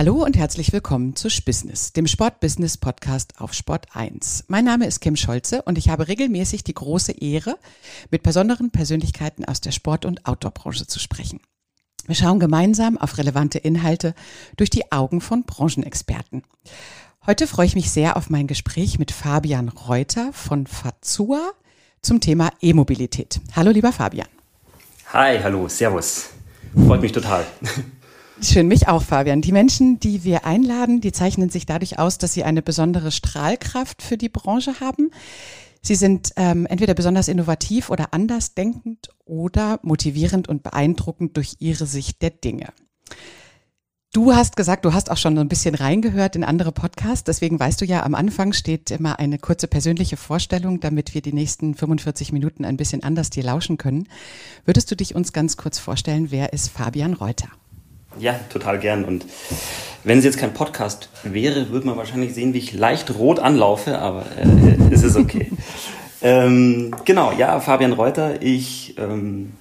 Hallo und herzlich willkommen zu Spissness, dem Sport-Business-Podcast auf Sport 1. Mein Name ist Kim Scholze und ich habe regelmäßig die große Ehre, mit besonderen Persönlichkeiten aus der Sport- und Outdoor-Branche zu sprechen. Wir schauen gemeinsam auf relevante Inhalte durch die Augen von Branchenexperten. Heute freue ich mich sehr auf mein Gespräch mit Fabian Reuter von Fazua zum Thema E-Mobilität. Hallo, lieber Fabian. Hi, hallo, Servus. Freut mich total. Schön, mich auch, Fabian. Die Menschen, die wir einladen, die zeichnen sich dadurch aus, dass sie eine besondere Strahlkraft für die Branche haben. Sie sind ähm, entweder besonders innovativ oder andersdenkend oder motivierend und beeindruckend durch ihre Sicht der Dinge. Du hast gesagt, du hast auch schon so ein bisschen reingehört in andere Podcasts. Deswegen weißt du ja, am Anfang steht immer eine kurze persönliche Vorstellung, damit wir die nächsten 45 Minuten ein bisschen anders dir lauschen können. Würdest du dich uns ganz kurz vorstellen, wer ist Fabian Reuter? Ja, total gern. Und wenn es jetzt kein Podcast wäre, würde man wahrscheinlich sehen, wie ich leicht rot anlaufe, aber äh, es ist okay. ähm, genau, ja, Fabian Reuter. Ich ähm,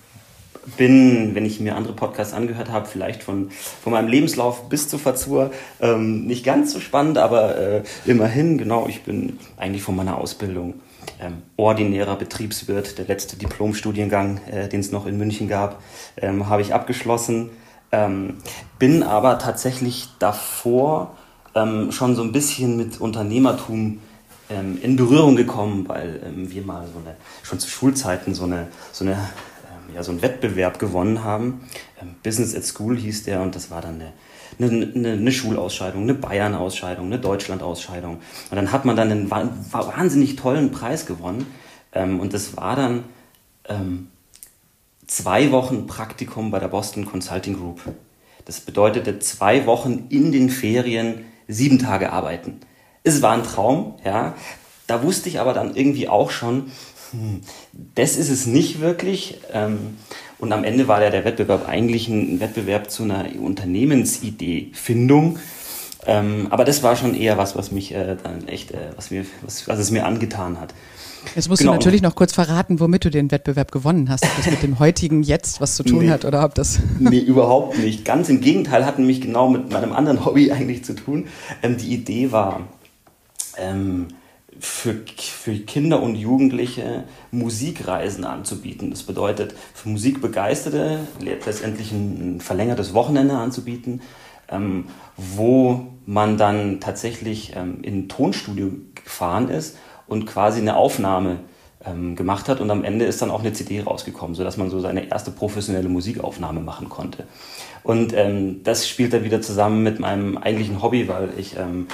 bin, wenn ich mir andere Podcasts angehört habe, vielleicht von, von meinem Lebenslauf bis zur Fazur ähm, nicht ganz so spannend, aber äh, immerhin, genau, ich bin eigentlich von meiner Ausbildung ähm, ordinärer Betriebswirt, der letzte Diplomstudiengang, äh, den es noch in München gab, ähm, habe ich abgeschlossen ähm, bin aber tatsächlich davor ähm, schon so ein bisschen mit Unternehmertum ähm, in Berührung gekommen, weil ähm, wir mal so eine, schon zu Schulzeiten so, eine, so, eine, ähm, ja, so einen Wettbewerb gewonnen haben. Ähm, Business at School hieß der und das war dann eine, eine, eine Schulausscheidung, eine Bayern-Ausscheidung, eine Deutschland-Ausscheidung. Und dann hat man dann einen wahnsinnig tollen Preis gewonnen. und das war dann zwei Wochen Praktikum bei der Boston Consulting Group. Das bedeutete zwei Wochen in den Ferien sieben Tage arbeiten. Es war ein Traum, ja. Da wusste ich aber dann irgendwie auch schon, hm, das ist es nicht wirklich. Ähm, und am Ende war ja der Wettbewerb eigentlich ein Wettbewerb zu einer Unternehmensidee-Findung. Ähm, aber das war schon eher was, was mich äh, dann echt, äh, was, mir, was, was es mir angetan hat. Jetzt musst genau. du natürlich noch kurz verraten, womit du den Wettbewerb gewonnen hast. Ob das mit dem heutigen Jetzt was zu tun nee. hat oder ob das. nee, überhaupt nicht. Ganz im Gegenteil, hat nämlich genau mit meinem anderen Hobby eigentlich zu tun. Ähm, die Idee war, ähm, für, für Kinder und Jugendliche Musikreisen anzubieten. Das bedeutet, für Musikbegeisterte letztendlich ein verlängertes Wochenende anzubieten, ähm, wo man dann tatsächlich ähm, in ein Tonstudio gefahren ist und quasi eine Aufnahme ähm, gemacht hat und am Ende ist dann auch eine CD rausgekommen, sodass man so seine erste professionelle Musikaufnahme machen konnte. Und ähm, das spielt dann wieder zusammen mit meinem eigentlichen Hobby, weil ich ähm,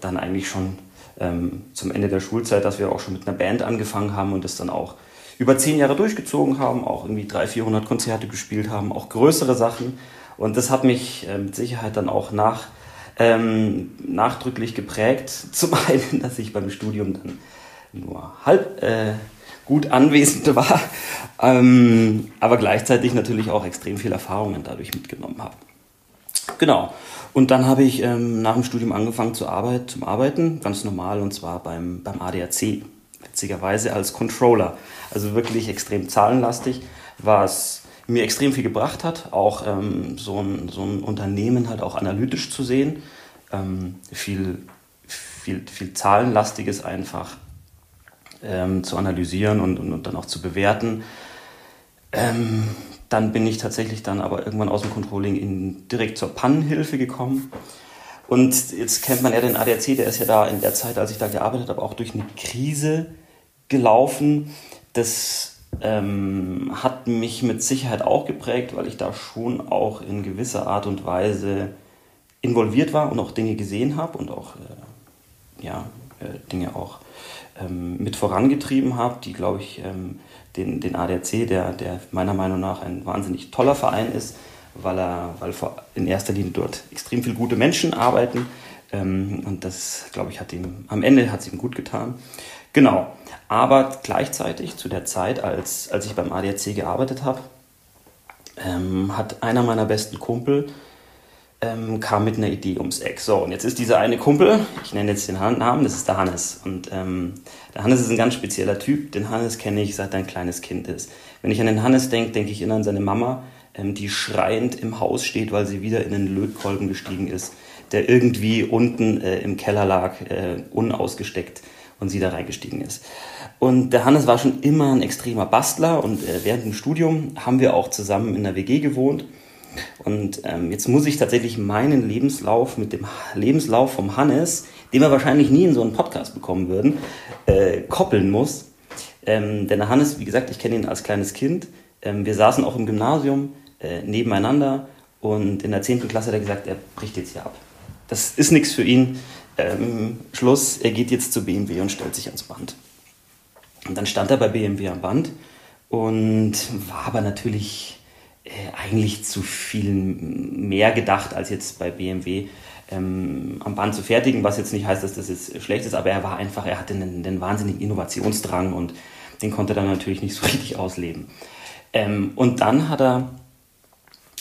dann eigentlich schon ähm, zum Ende der Schulzeit, dass wir auch schon mit einer Band angefangen haben und das dann auch über zehn Jahre durchgezogen haben, auch irgendwie 300, 400 Konzerte gespielt haben, auch größere Sachen. Und das hat mich äh, mit Sicherheit dann auch nach, ähm, nachdrücklich geprägt. Zum einen, dass ich beim Studium dann nur halb äh, gut anwesend war, ähm, aber gleichzeitig natürlich auch extrem viel Erfahrungen dadurch mitgenommen habe. Genau. Und dann habe ich ähm, nach dem Studium angefangen zu Arbeit, zum Arbeiten, ganz normal, und zwar beim, beim ADAC, witzigerweise als Controller. Also wirklich extrem zahlenlastig, was mir extrem viel gebracht hat, auch ähm, so, ein, so ein Unternehmen halt auch analytisch zu sehen. Ähm, viel, viel, viel Zahlenlastiges einfach ähm, zu analysieren und, und, und, dann auch zu bewerten. Ähm, dann bin ich tatsächlich dann aber irgendwann aus dem Controlling in, direkt zur Pannenhilfe gekommen. Und jetzt kennt man ja den ADAC, der ist ja da in der Zeit, als ich da gearbeitet habe, auch durch eine Krise gelaufen. Das ähm, hat mich mit Sicherheit auch geprägt, weil ich da schon auch in gewisser Art und Weise involviert war und auch Dinge gesehen habe und auch äh, ja, äh, Dinge auch ähm, mit vorangetrieben habe, die, glaube ich, ähm, den, den ADAC, der, der meiner Meinung nach ein wahnsinnig toller Verein ist, weil er, weil in erster Linie dort extrem viele gute Menschen arbeiten. Ähm, und das, glaube ich, hat ihm am Ende hat ihm gut getan. Genau. Aber gleichzeitig zu der Zeit, als, als ich beim ADAC gearbeitet habe, ähm, hat einer meiner besten Kumpel ähm, kam mit einer Idee ums Eck. So, und jetzt ist dieser eine Kumpel, ich nenne jetzt den Namen, das ist der Hannes. Und ähm, der Hannes ist ein ganz spezieller Typ. Den Hannes kenne ich, seit er ein kleines Kind ist. Wenn ich an den Hannes denke, denke ich immer an seine Mama, ähm, die schreiend im Haus steht, weil sie wieder in den Lötkolben gestiegen ist. der irgendwie unten äh, im Keller lag, äh, unausgesteckt und sie da reingestiegen ist. Und der Hannes war schon immer ein extremer Bastler und äh, während dem Studium haben wir auch zusammen in der WG gewohnt. Und ähm, jetzt muss ich tatsächlich meinen Lebenslauf mit dem Lebenslauf vom Hannes, den wir wahrscheinlich nie in so einen Podcast bekommen würden, äh, koppeln muss. Ähm, denn der Hannes, wie gesagt, ich kenne ihn als kleines Kind. Ähm, wir saßen auch im Gymnasium äh, nebeneinander und in der 10. Klasse hat er gesagt, er bricht jetzt hier ab. Das ist nichts für ihn. Ähm, Schluss, er geht jetzt zu BMW und stellt sich ans Band. Und dann stand er bei BMW am Band und war aber natürlich eigentlich zu viel mehr gedacht, als jetzt bei BMW ähm, am Band zu fertigen, was jetzt nicht heißt, dass das jetzt schlecht ist, aber er war einfach, er hatte einen, einen wahnsinnigen Innovationsdrang und den konnte er dann natürlich nicht so richtig ausleben. Ähm, und dann hat er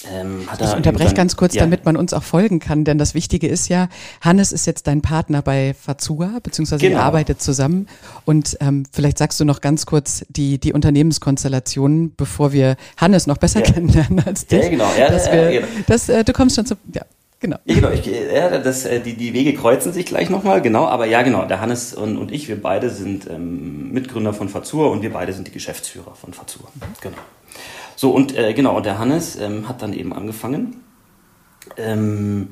ähm, ich unterbreche ganz kurz, ja. damit man uns auch folgen kann, denn das Wichtige ist ja, Hannes ist jetzt dein Partner bei Fazua, beziehungsweise genau. ihr arbeitet zusammen. Und ähm, vielleicht sagst du noch ganz kurz die, die Unternehmenskonstellationen, bevor wir Hannes noch besser ja. kennenlernen als dich. Ja, genau. Ja, dass wir, genau. Das, äh, du kommst schon zu, ja. Genau. Ja, genau. Ich, ja, das, äh, die, die Wege kreuzen sich gleich nochmal, genau. Aber ja, genau. Der Hannes und, und ich, wir beide sind ähm, Mitgründer von Fazur und wir beide sind die Geschäftsführer von Fazur. Mhm. Genau. So, und äh, genau, und der Hannes ähm, hat dann eben angefangen, ähm,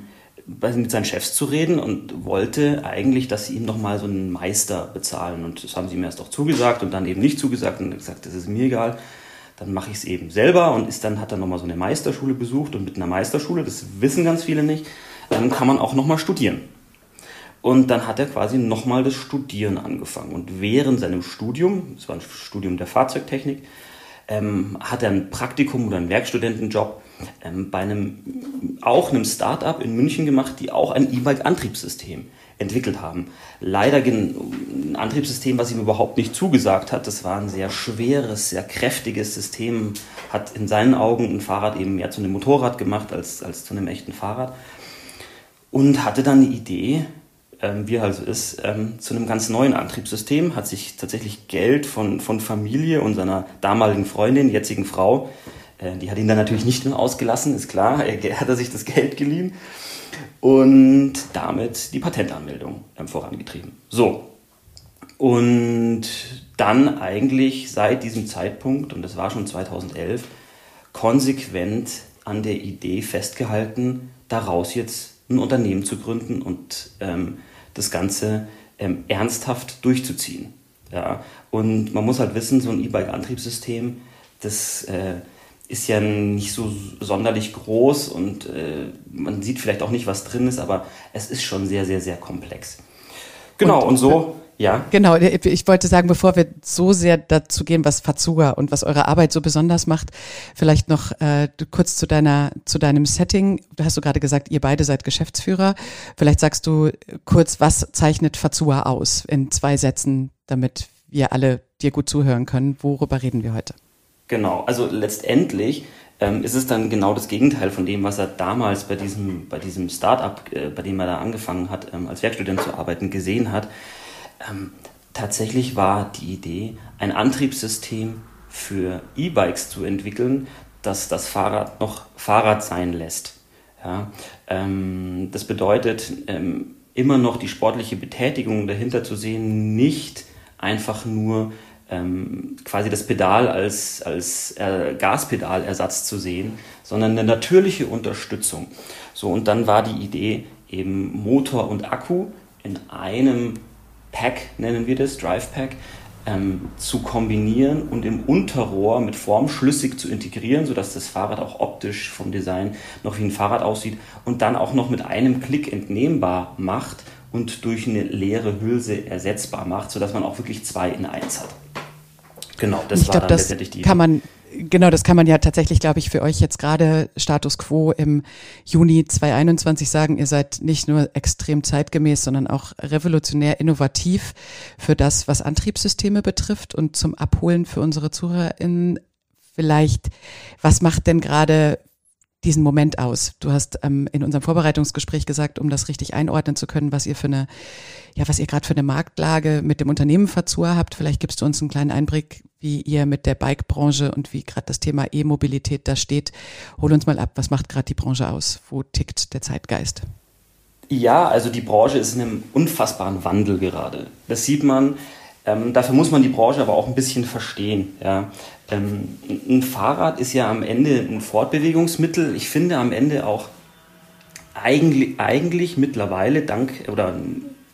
mit seinen Chefs zu reden und wollte eigentlich, dass sie ihm nochmal so einen Meister bezahlen. Und das haben sie ihm erst auch zugesagt und dann eben nicht zugesagt und gesagt, das ist mir egal. Dann mache ich es eben selber und ist dann hat er nochmal so eine Meisterschule besucht und mit einer Meisterschule, das wissen ganz viele nicht, dann kann man auch nochmal studieren. Und dann hat er quasi nochmal das Studieren angefangen. Und während seinem Studium, das war ein Studium der Fahrzeugtechnik, ähm, hat er ein Praktikum oder einen Werkstudentenjob ähm, bei einem, auch einem Startup in München gemacht, die auch ein E-Bike-Antriebssystem entwickelt haben. Leider ein Antriebssystem, was ihm überhaupt nicht zugesagt hat. Das war ein sehr schweres, sehr kräftiges System, hat in seinen Augen ein Fahrrad eben mehr zu einem Motorrad gemacht als, als zu einem echten Fahrrad. Und hatte dann die Idee, ähm, wie also ist, ähm, zu einem ganz neuen Antriebssystem, hat sich tatsächlich Geld von, von Familie und seiner damaligen Freundin, jetzigen Frau, äh, die hat ihn dann natürlich nicht mehr ausgelassen, ist klar, er, er hat er sich das Geld geliehen und damit die Patentanmeldung ähm, vorangetrieben. So, und dann eigentlich seit diesem Zeitpunkt, und das war schon 2011, konsequent an der Idee festgehalten, daraus jetzt ein Unternehmen zu gründen und ähm, das Ganze ähm, ernsthaft durchzuziehen. Ja? Und man muss halt wissen, so ein E-Bike-Antriebssystem, das äh, ist ja nicht so sonderlich groß und äh, man sieht vielleicht auch nicht, was drin ist, aber es ist schon sehr, sehr, sehr komplex. Genau, und, und so ja. Genau, ich wollte sagen, bevor wir so sehr dazu gehen, was Fazua und was eure Arbeit so besonders macht, vielleicht noch äh, kurz zu deiner, zu deinem Setting. Du hast du gerade gesagt, ihr beide seid Geschäftsführer. Vielleicht sagst du kurz, was zeichnet Fazua aus in zwei Sätzen, damit wir alle dir gut zuhören können. Worüber reden wir heute? Genau, also letztendlich ähm, ist es dann genau das Gegenteil von dem, was er damals bei diesem, bei diesem Startup, äh, bei dem er da angefangen hat, ähm, als Werkstudent zu arbeiten, gesehen hat. Ähm, tatsächlich war die Idee, ein Antriebssystem für E-Bikes zu entwickeln, das das Fahrrad noch Fahrrad sein lässt. Ja, ähm, das bedeutet, ähm, immer noch die sportliche Betätigung dahinter zu sehen, nicht einfach nur ähm, quasi das Pedal als, als äh, Gaspedalersatz zu sehen, sondern eine natürliche Unterstützung. So, und dann war die Idee, eben Motor und Akku in einem Pack, nennen wir das, Drive Pack, ähm, zu kombinieren und im Unterrohr mit Form schlüssig zu integrieren, sodass das Fahrrad auch optisch vom Design noch wie ein Fahrrad aussieht und dann auch noch mit einem Klick entnehmbar macht und durch eine leere Hülse ersetzbar macht, sodass man auch wirklich zwei in eins hat. Genau, das ich war glaub, dann das letztendlich die. Kann man Genau, das kann man ja tatsächlich, glaube ich, für euch jetzt gerade Status quo im Juni 2021 sagen. Ihr seid nicht nur extrem zeitgemäß, sondern auch revolutionär innovativ für das, was Antriebssysteme betrifft und zum Abholen für unsere ZuhörerInnen vielleicht, was macht denn gerade diesen Moment aus? Du hast ähm, in unserem Vorbereitungsgespräch gesagt, um das richtig einordnen zu können, was ihr für eine, ja, was ihr gerade für eine Marktlage mit dem Unternehmen Fazua habt. Vielleicht gibst du uns einen kleinen Einblick, wie ihr mit der Bike-Branche und wie gerade das Thema E-Mobilität da steht. Hol uns mal ab, was macht gerade die Branche aus? Wo tickt der Zeitgeist? Ja, also die Branche ist in einem unfassbaren Wandel gerade. Das sieht man. Ähm, dafür muss man die Branche aber auch ein bisschen verstehen. Ja. Ähm, ein Fahrrad ist ja am Ende ein Fortbewegungsmittel. Ich finde am Ende auch eigentlich, eigentlich mittlerweile dank oder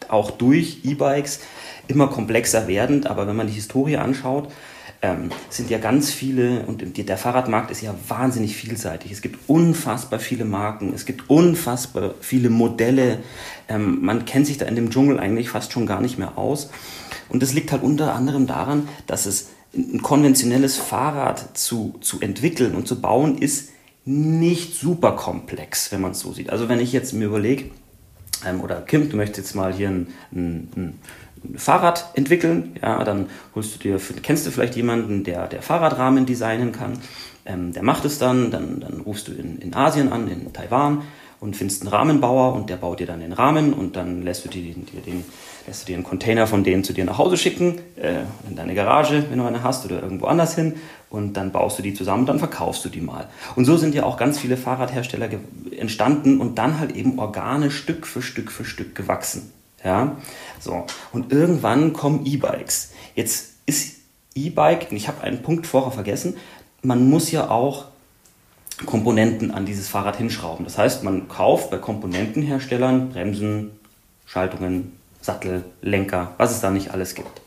auch durch E-Bikes immer komplexer werdend. Aber wenn man die Historie anschaut, ähm, sind ja ganz viele und der Fahrradmarkt ist ja wahnsinnig vielseitig. Es gibt unfassbar viele Marken, es gibt unfassbar viele Modelle. Ähm, man kennt sich da in dem Dschungel eigentlich fast schon gar nicht mehr aus. Und das liegt halt unter anderem daran, dass es ein konventionelles Fahrrad zu, zu entwickeln und zu bauen ist nicht super komplex, wenn man es so sieht. Also wenn ich jetzt mir überlege, ähm, oder Kim, du möchtest jetzt mal hier ein, ein, ein Fahrrad entwickeln, ja, dann holst du dir, kennst du vielleicht jemanden, der, der Fahrradrahmen designen kann, ähm, der macht es dann, dann, dann rufst du in, in Asien an, in Taiwan und findest einen Rahmenbauer und der baut dir dann den Rahmen und dann lässt du dir den, den, lässt du dir einen Container von denen zu dir nach Hause schicken, äh, in deine Garage, wenn du eine hast oder irgendwo anders hin und dann baust du die zusammen dann verkaufst du die mal. Und so sind ja auch ganz viele Fahrradhersteller entstanden und dann halt eben organisch Stück für Stück für Stück gewachsen. Ja, so. Und irgendwann kommen E-Bikes. Jetzt ist E-Bike, ich habe einen Punkt vorher vergessen, man muss ja auch Komponenten an dieses Fahrrad hinschrauben. Das heißt, man kauft bei Komponentenherstellern Bremsen, Schaltungen, Sattel, Lenker, was es da nicht alles gibt.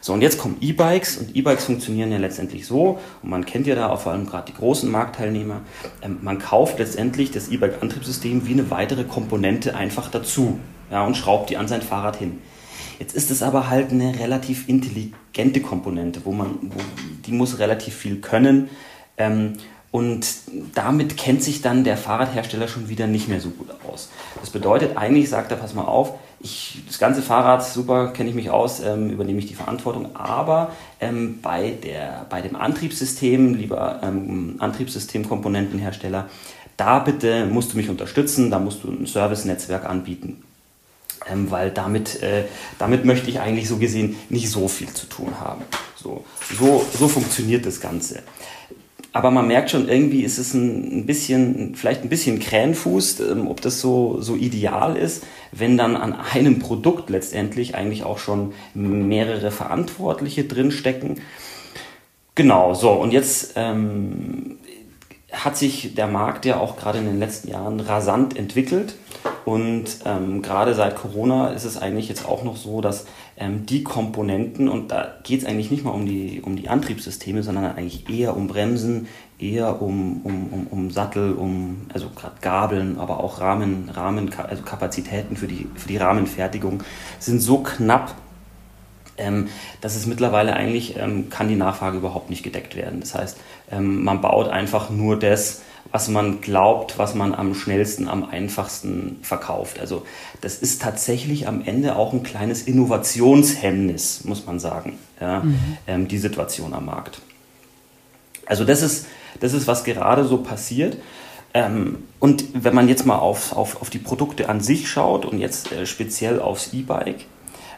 So, und jetzt kommen E-Bikes und E-Bikes funktionieren ja letztendlich so, und man kennt ja da auch vor allem gerade die großen Marktteilnehmer, ähm, man kauft letztendlich das E-Bike-Antriebssystem wie eine weitere Komponente einfach dazu ja, und schraubt die an sein Fahrrad hin. Jetzt ist es aber halt eine relativ intelligente Komponente, wo man, wo, die muss relativ viel können. Ähm, und damit kennt sich dann der Fahrradhersteller schon wieder nicht mehr so gut aus. Das bedeutet, eigentlich sagt er, pass mal auf, ich, das ganze Fahrrad, super, kenne ich mich aus, ähm, übernehme ich die Verantwortung, aber ähm, bei, der, bei dem Antriebssystem, lieber ähm, Antriebssystemkomponentenhersteller, da bitte musst du mich unterstützen, da musst du ein Service-Netzwerk anbieten ähm, weil damit, äh, damit möchte ich eigentlich so gesehen nicht so viel zu tun haben. So, so, so funktioniert das Ganze. Aber man merkt schon, irgendwie ist es ein, bisschen, vielleicht ein bisschen Krähenfuß, ähm, ob das so, so ideal ist, wenn dann an einem Produkt letztendlich eigentlich auch schon mehrere Verantwortliche drinstecken. Genau, so, und jetzt ähm, hat sich der Markt ja auch gerade in den letzten Jahren rasant entwickelt. Und ähm, gerade seit Corona ist es eigentlich jetzt auch noch so, dass ähm, die Komponenten, und da geht es eigentlich nicht mal um die, um die Antriebssysteme, sondern eigentlich eher um Bremsen, eher um, um, um, um Sattel, um also gerade Gabeln, aber auch Rahmen, Rahmen, also Kapazitäten für die, für die Rahmenfertigung sind so knapp, ähm, dass es mittlerweile eigentlich ähm, kann die Nachfrage überhaupt nicht gedeckt werden. Das heißt, ähm, man baut einfach nur das, was man glaubt, was man am schnellsten, am einfachsten verkauft. Also das ist tatsächlich am Ende auch ein kleines Innovationshemmnis, muss man sagen, ja, mhm. ähm, die Situation am Markt. Also das ist, das ist, was gerade so passiert. Ähm, und wenn man jetzt mal auf, auf, auf die Produkte an sich schaut und jetzt äh, speziell aufs E-Bike,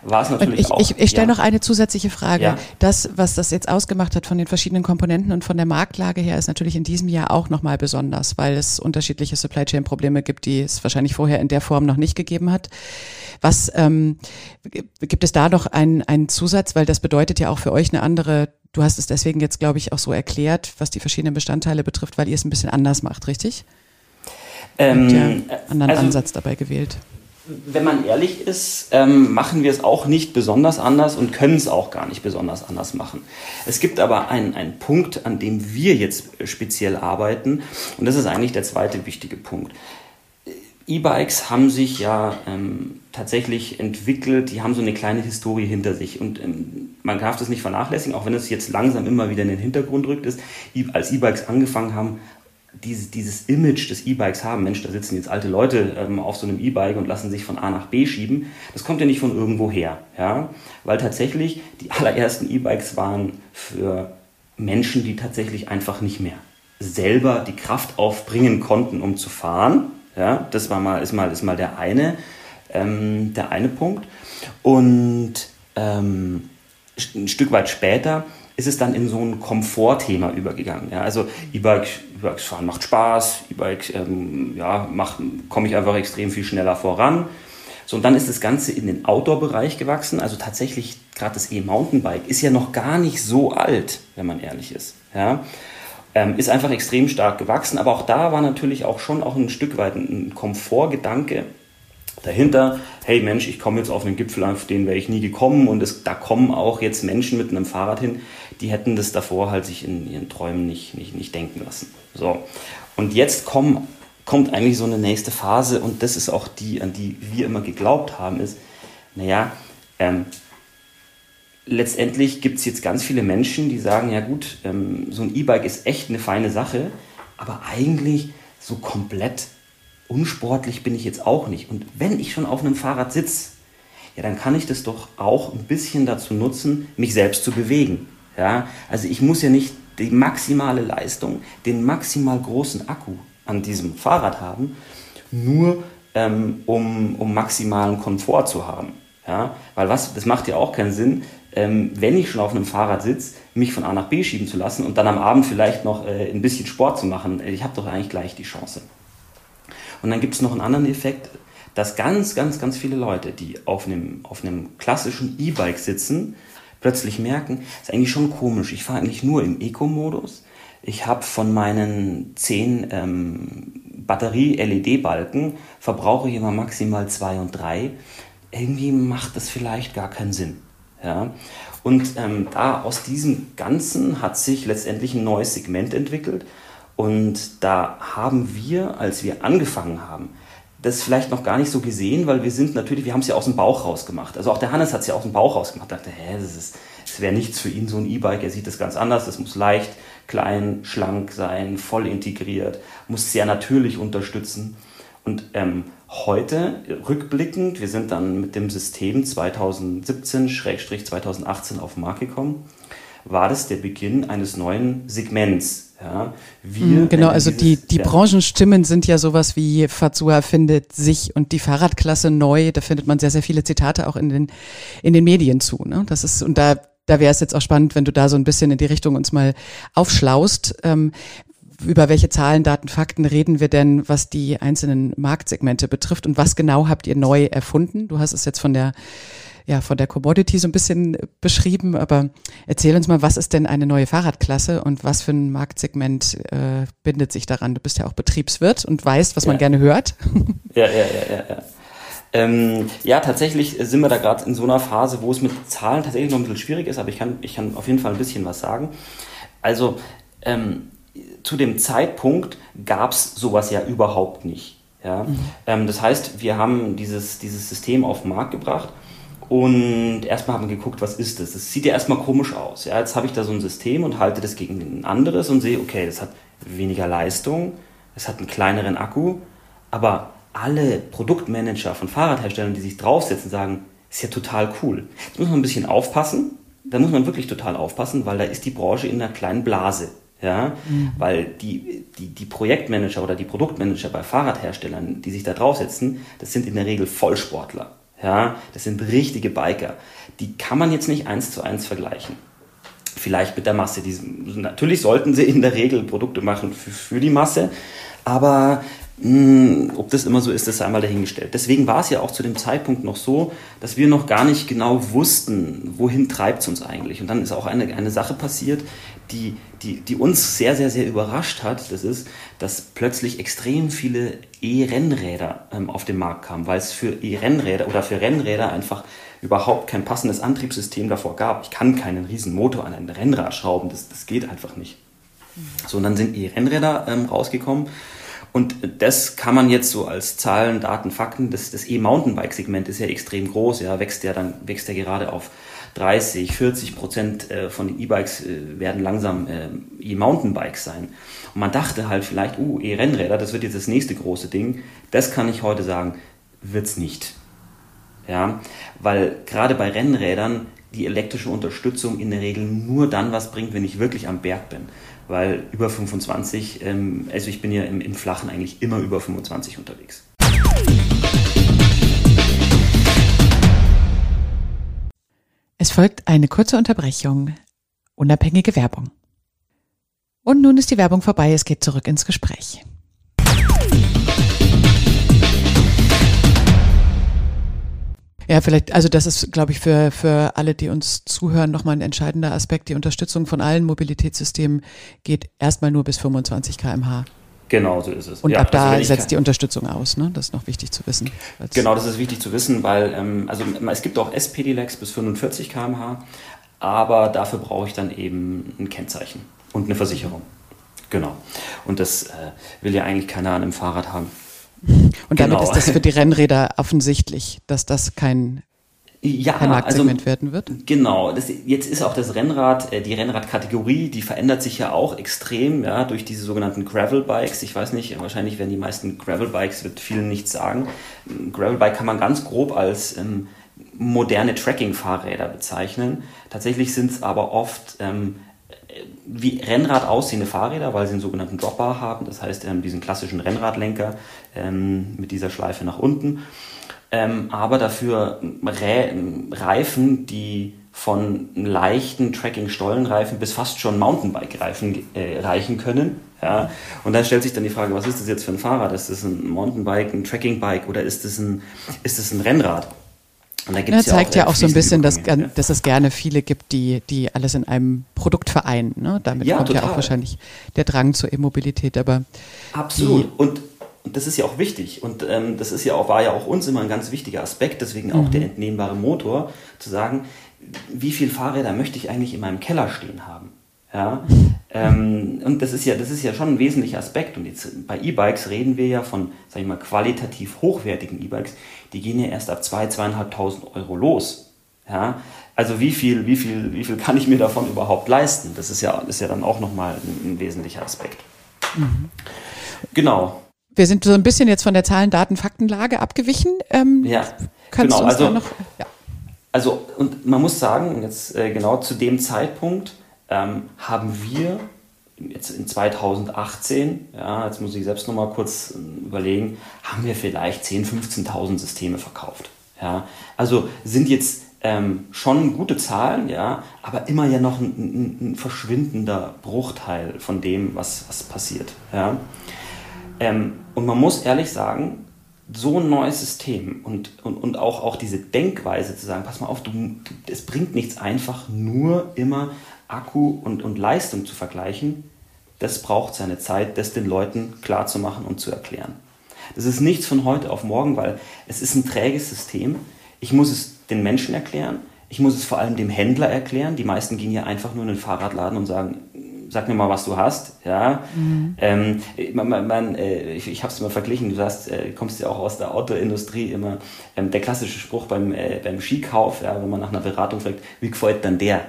war es natürlich ich, auch. Ich, ich stelle ja. noch eine zusätzliche Frage. Ja. Das, was das jetzt ausgemacht hat von den verschiedenen Komponenten und von der Marktlage her, ist natürlich in diesem Jahr auch nochmal besonders, weil es unterschiedliche Supply Chain Probleme gibt, die es wahrscheinlich vorher in der Form noch nicht gegeben hat. Was ähm, gibt es da noch einen, einen Zusatz, weil das bedeutet ja auch für euch eine andere Du hast es deswegen jetzt, glaube ich, auch so erklärt, was die verschiedenen Bestandteile betrifft, weil ihr es ein bisschen anders macht, richtig? Ähm, Ihr habt ja einen anderen also, Ansatz dabei gewählt wenn man ehrlich ist, ähm, machen wir es auch nicht besonders anders und können es auch gar nicht besonders anders machen. Es gibt aber einen, einen Punkt, an dem wir jetzt speziell arbeiten und das ist eigentlich der zweite wichtige Punkt. E-Bikes haben sich ja ähm, tatsächlich entwickelt, die haben so eine kleine Historie hinter sich und ähm, man darf das nicht vernachlässigen, auch wenn es jetzt langsam immer wieder in den Hintergrund rückt ist. Als E-Bikes angefangen haben, dieses, dieses Image des E-Bikes haben, Mensch, da sitzen jetzt alte Leute ähm, auf so einem E-Bike und lassen sich von A nach B schieben, das kommt ja nicht von irgendwo her. Ja? Weil tatsächlich die allerersten E-Bikes waren für Menschen, die tatsächlich einfach nicht mehr selber die Kraft aufbringen konnten, um zu fahren. Ja? Das war mal, ist, mal, ist mal der eine, ähm, der eine Punkt. Und ähm, ein Stück weit später ist es dann in so ein Komfortthema übergegangen. Ja? Also E-Bike, E-Bike fahren macht Spaß, E-Bike ähm, ja, komme ich einfach extrem viel schneller voran. So, und dann ist das Ganze in den Outdoor-Bereich gewachsen. Also tatsächlich, gerade das E-Mountainbike ist ja noch gar nicht so alt, wenn man ehrlich ist. Ja? Ähm, ist einfach extrem stark gewachsen. Aber auch da war natürlich auch schon auch ein Stück weit ein Komfortgedanke dahinter. Hey Mensch, ich komme jetzt auf einen Gipfel, auf den wäre ich nie gekommen. Und es, da kommen auch jetzt Menschen mit einem Fahrrad hin, die hätten das davor halt sich in ihren Träumen nicht, nicht, nicht denken lassen. So. Und jetzt kommen kommt eigentlich so eine nächste Phase und das ist auch die, an die wir immer geglaubt haben, ist, naja, ähm, letztendlich gibt es jetzt ganz viele Menschen, die sagen, ja gut, ähm, so ein E-Bike ist echt eine feine Sache, aber eigentlich so komplett unsportlich bin ich jetzt auch nicht. Und wenn ich schon auf einem Fahrrad sitze, ja, dann kann ich das doch auch ein bisschen dazu nutzen, mich selbst zu bewegen. Ja? Also ich muss ja nicht die maximale Leistung, den maximal großen Akku an diesem Fahrrad haben, nur ähm, um, um maximalen Komfort zu haben. Ja? Weil was, das macht ja auch keinen Sinn, ähm, wenn ich schon auf einem Fahrrad sitze, mich von A nach B schieben zu lassen und dann am Abend vielleicht noch äh, ein bisschen Sport zu machen. Ich habe doch eigentlich gleich die Chance. Und dann gibt es noch einen anderen Effekt, dass ganz, ganz, ganz viele Leute, die auf einem, auf einem klassischen E-Bike sitzen, plötzlich merken, ist eigentlich schon komisch. Ich fahre eigentlich nur im Eco-Modus. Ich habe von meinen zehn ähm, Batterie-LED-Balken verbrauche ich immer maximal zwei und drei. Irgendwie macht das vielleicht gar keinen Sinn. Ja? Und ähm, da aus diesem Ganzen hat sich letztendlich ein neues Segment entwickelt. Und da haben wir, als wir angefangen haben, das vielleicht noch gar nicht so gesehen, weil wir sind natürlich, wir haben es ja aus dem Bauch raus gemacht. Also auch der Hannes hat es ja aus dem Bauch raus gemacht. dachte, hä, das, ist, das wäre nichts für ihn, so ein E-Bike. Er sieht das ganz anders. Das muss leicht, klein, schlank sein, voll integriert, muss sehr natürlich unterstützen. Und ähm, heute, rückblickend, wir sind dann mit dem System 2017-2018 auf den Markt gekommen, war das der Beginn eines neuen Segments ja, wir mhm, genau, also die, die. Branchenstimmen sind ja sowas wie Fazua findet sich und die Fahrradklasse neu. Da findet man sehr, sehr viele Zitate auch in den, in den Medien zu. Ne? Das ist, und da, da wäre es jetzt auch spannend, wenn du da so ein bisschen in die Richtung uns mal aufschlaust. Ähm, über welche Zahlen, Daten, Fakten reden wir denn, was die einzelnen Marktsegmente betrifft und was genau habt ihr neu erfunden? Du hast es jetzt von der ja von der Commodity so ein bisschen beschrieben, aber erzähl uns mal, was ist denn eine neue Fahrradklasse und was für ein Marktsegment äh, bindet sich daran? Du bist ja auch Betriebswirt und weißt, was ja. man gerne hört. Ja, ja, ja, ja. ja. Ähm, ja, tatsächlich sind wir da gerade in so einer Phase, wo es mit Zahlen tatsächlich noch ein bisschen schwierig ist, aber ich kann, ich kann auf jeden Fall ein bisschen was sagen. Also ähm, zu dem Zeitpunkt gab es sowas ja überhaupt nicht. Ja? Mhm. Ähm, das heißt, wir haben dieses, dieses System auf den Markt gebracht und erstmal haben wir geguckt, was ist das? Das sieht ja erstmal komisch aus. Ja, jetzt habe ich da so ein System und halte das gegen ein anderes und sehe, okay, das hat weniger Leistung, es hat einen kleineren Akku, aber alle Produktmanager von Fahrradherstellern, die sich draufsetzen, sagen, ist ja total cool. Jetzt muss man ein bisschen aufpassen. Da muss man wirklich total aufpassen, weil da ist die Branche in einer kleinen Blase. Ja, mhm. weil die, die, die Projektmanager oder die Produktmanager bei Fahrradherstellern, die sich da draufsetzen, das sind in der Regel Vollsportler. Ja, das sind richtige Biker. Die kann man jetzt nicht eins zu eins vergleichen. Vielleicht mit der Masse. Die, natürlich sollten sie in der Regel Produkte machen für, für die Masse, aber mh, hm, ob das immer so ist, das sei einmal dahingestellt. Deswegen war es ja auch zu dem Zeitpunkt noch so, dass wir noch gar nicht genau wussten, wohin treibt es uns eigentlich. Und dann ist auch eine, eine Sache passiert, die, die, die uns sehr, sehr, sehr überrascht hat. Das ist, dass plötzlich extrem viele E-Rennräder ähm, auf den Markt kamen, weil es für E-Rennräder oder für Rennräder einfach überhaupt kein passendes Antriebssystem davor gab. Ich kann keinen riesen Motor an ein Rennrad schrauben, das, das geht einfach nicht. So, und dann sind E-Rennräder ähm, rausgekommen und das kann man jetzt so als Zahlen, Daten, Fakten, das, das E-Mountainbike-Segment ist ja extrem groß, ja, wächst ja dann, wächst ja gerade auf 30, 40 Prozent äh, von den E-Bikes äh, werden langsam äh, E-Mountainbikes sein. Und man dachte halt vielleicht, uh, E-Rennräder, das wird jetzt das nächste große Ding. Das kann ich heute sagen, wird's nicht. Ja, weil gerade bei Rennrädern die elektrische Unterstützung in der Regel nur dann was bringt, wenn ich wirklich am Berg bin weil über 25, ähm, also ich bin ja im, im Flachen eigentlich immer über 25 unterwegs. Es folgt eine kurze Unterbrechung. Unabhängige Werbung. Und nun ist die Werbung vorbei, es geht zurück ins Gespräch. Ja, vielleicht, also das ist, glaube ich, für, für alle, die uns zuhören, nochmal ein entscheidender Aspekt. Die Unterstützung von allen Mobilitätssystemen geht erstmal nur bis 25 kmh. Genau, so ist es. Und ja, ab da also setzt die Unterstützung aus, ne? Das ist noch wichtig zu wissen. Genau, das ist wichtig zu wissen, weil ähm, also es gibt auch SPD-Lex bis 45 kmh, aber dafür brauche ich dann eben ein Kennzeichen und eine Versicherung. Genau. Und das äh, will ja eigentlich keiner an einem Fahrrad haben. Und damit genau. ist das für die Rennräder offensichtlich, dass das kein, ja, kein Marktsegment also, werden wird? Genau. Das, jetzt ist auch das Rennrad, äh, die Rennradkategorie, die verändert sich ja auch extrem, ja, durch diese sogenannten Gravel-Bikes. Ich weiß nicht, wahrscheinlich werden die meisten Gravel-Bikes, wird vielen nichts sagen. Gravel-Bike kann man ganz grob als ähm, moderne Tracking-Fahrräder bezeichnen. Tatsächlich sind es aber oft ähm, wie Rennrad aussehende Fahrräder, weil sie einen sogenannten Dropbar haben, das heißt ähm, diesen klassischen Rennradlenker ähm, mit dieser Schleife nach unten, ähm, aber dafür Rä Reifen, die von leichten Tracking-Stollenreifen bis fast schon Mountainbike-Reifen äh, reichen können. Ja? Und dann stellt sich dann die Frage, was ist das jetzt für ein Fahrrad? Ist das ein Mountainbike, ein Tracking-Bike oder ist das ein, ist das ein Rennrad? Und da gibt's ja, zeigt ja auch, ja auch so ein bisschen, dass, dass es gerne viele gibt, die, die alles in einem Produkt vereinen. Ne? Damit ja, kommt total. ja auch wahrscheinlich der Drang zur E-Mobilität. Aber Absolut. Und, und das ist ja auch wichtig. Und ähm, das ist ja auch, war ja auch uns immer ein ganz wichtiger Aspekt, deswegen auch mhm. der entnehmbare Motor, zu sagen, wie viele Fahrräder möchte ich eigentlich in meinem Keller stehen haben? Ja, ähm, und das ist ja, das ist ja schon ein wesentlicher Aspekt. Und jetzt bei E-Bikes reden wir ja von, sag ich mal, qualitativ hochwertigen E-Bikes. Die gehen ja erst ab 2.000, 2.500 Euro los. Ja, also wie viel, wie viel, wie viel kann ich mir davon überhaupt leisten? Das ist ja, ist ja dann auch nochmal ein, ein wesentlicher Aspekt. Mhm. Genau. Wir sind so ein bisschen jetzt von der Zahlen, Daten, Faktenlage abgewichen. Ähm, ja, genau. also, noch, ja. also, und man muss sagen, jetzt äh, genau zu dem Zeitpunkt, ähm, haben wir jetzt in 2018, ja, jetzt muss ich selbst noch mal kurz äh, überlegen, haben wir vielleicht 10.000, 15.000 Systeme verkauft. Ja. Also sind jetzt ähm, schon gute Zahlen, ja, aber immer ja noch ein, ein, ein verschwindender Bruchteil von dem, was, was passiert. Ja. Ähm, und man muss ehrlich sagen, so ein neues System und, und, und auch, auch diese Denkweise zu sagen, pass mal auf, du, es bringt nichts einfach nur immer Akku und, und Leistung zu vergleichen, das braucht seine Zeit, das den Leuten klar zu machen und zu erklären. Das ist nichts von heute auf morgen, weil es ist ein träges System. Ich muss es den Menschen erklären. Ich muss es vor allem dem Händler erklären. Die meisten gehen ja einfach nur in den Fahrradladen und sagen, sag mir mal, was du hast. Ja, mhm. ähm, man, man, äh, ich, ich habe es immer verglichen. Du hast, äh, kommst ja auch aus der Autoindustrie immer. Ähm, der klassische Spruch beim, äh, beim Skikauf, ja, wenn man nach einer Beratung fragt, wie gefällt dann der?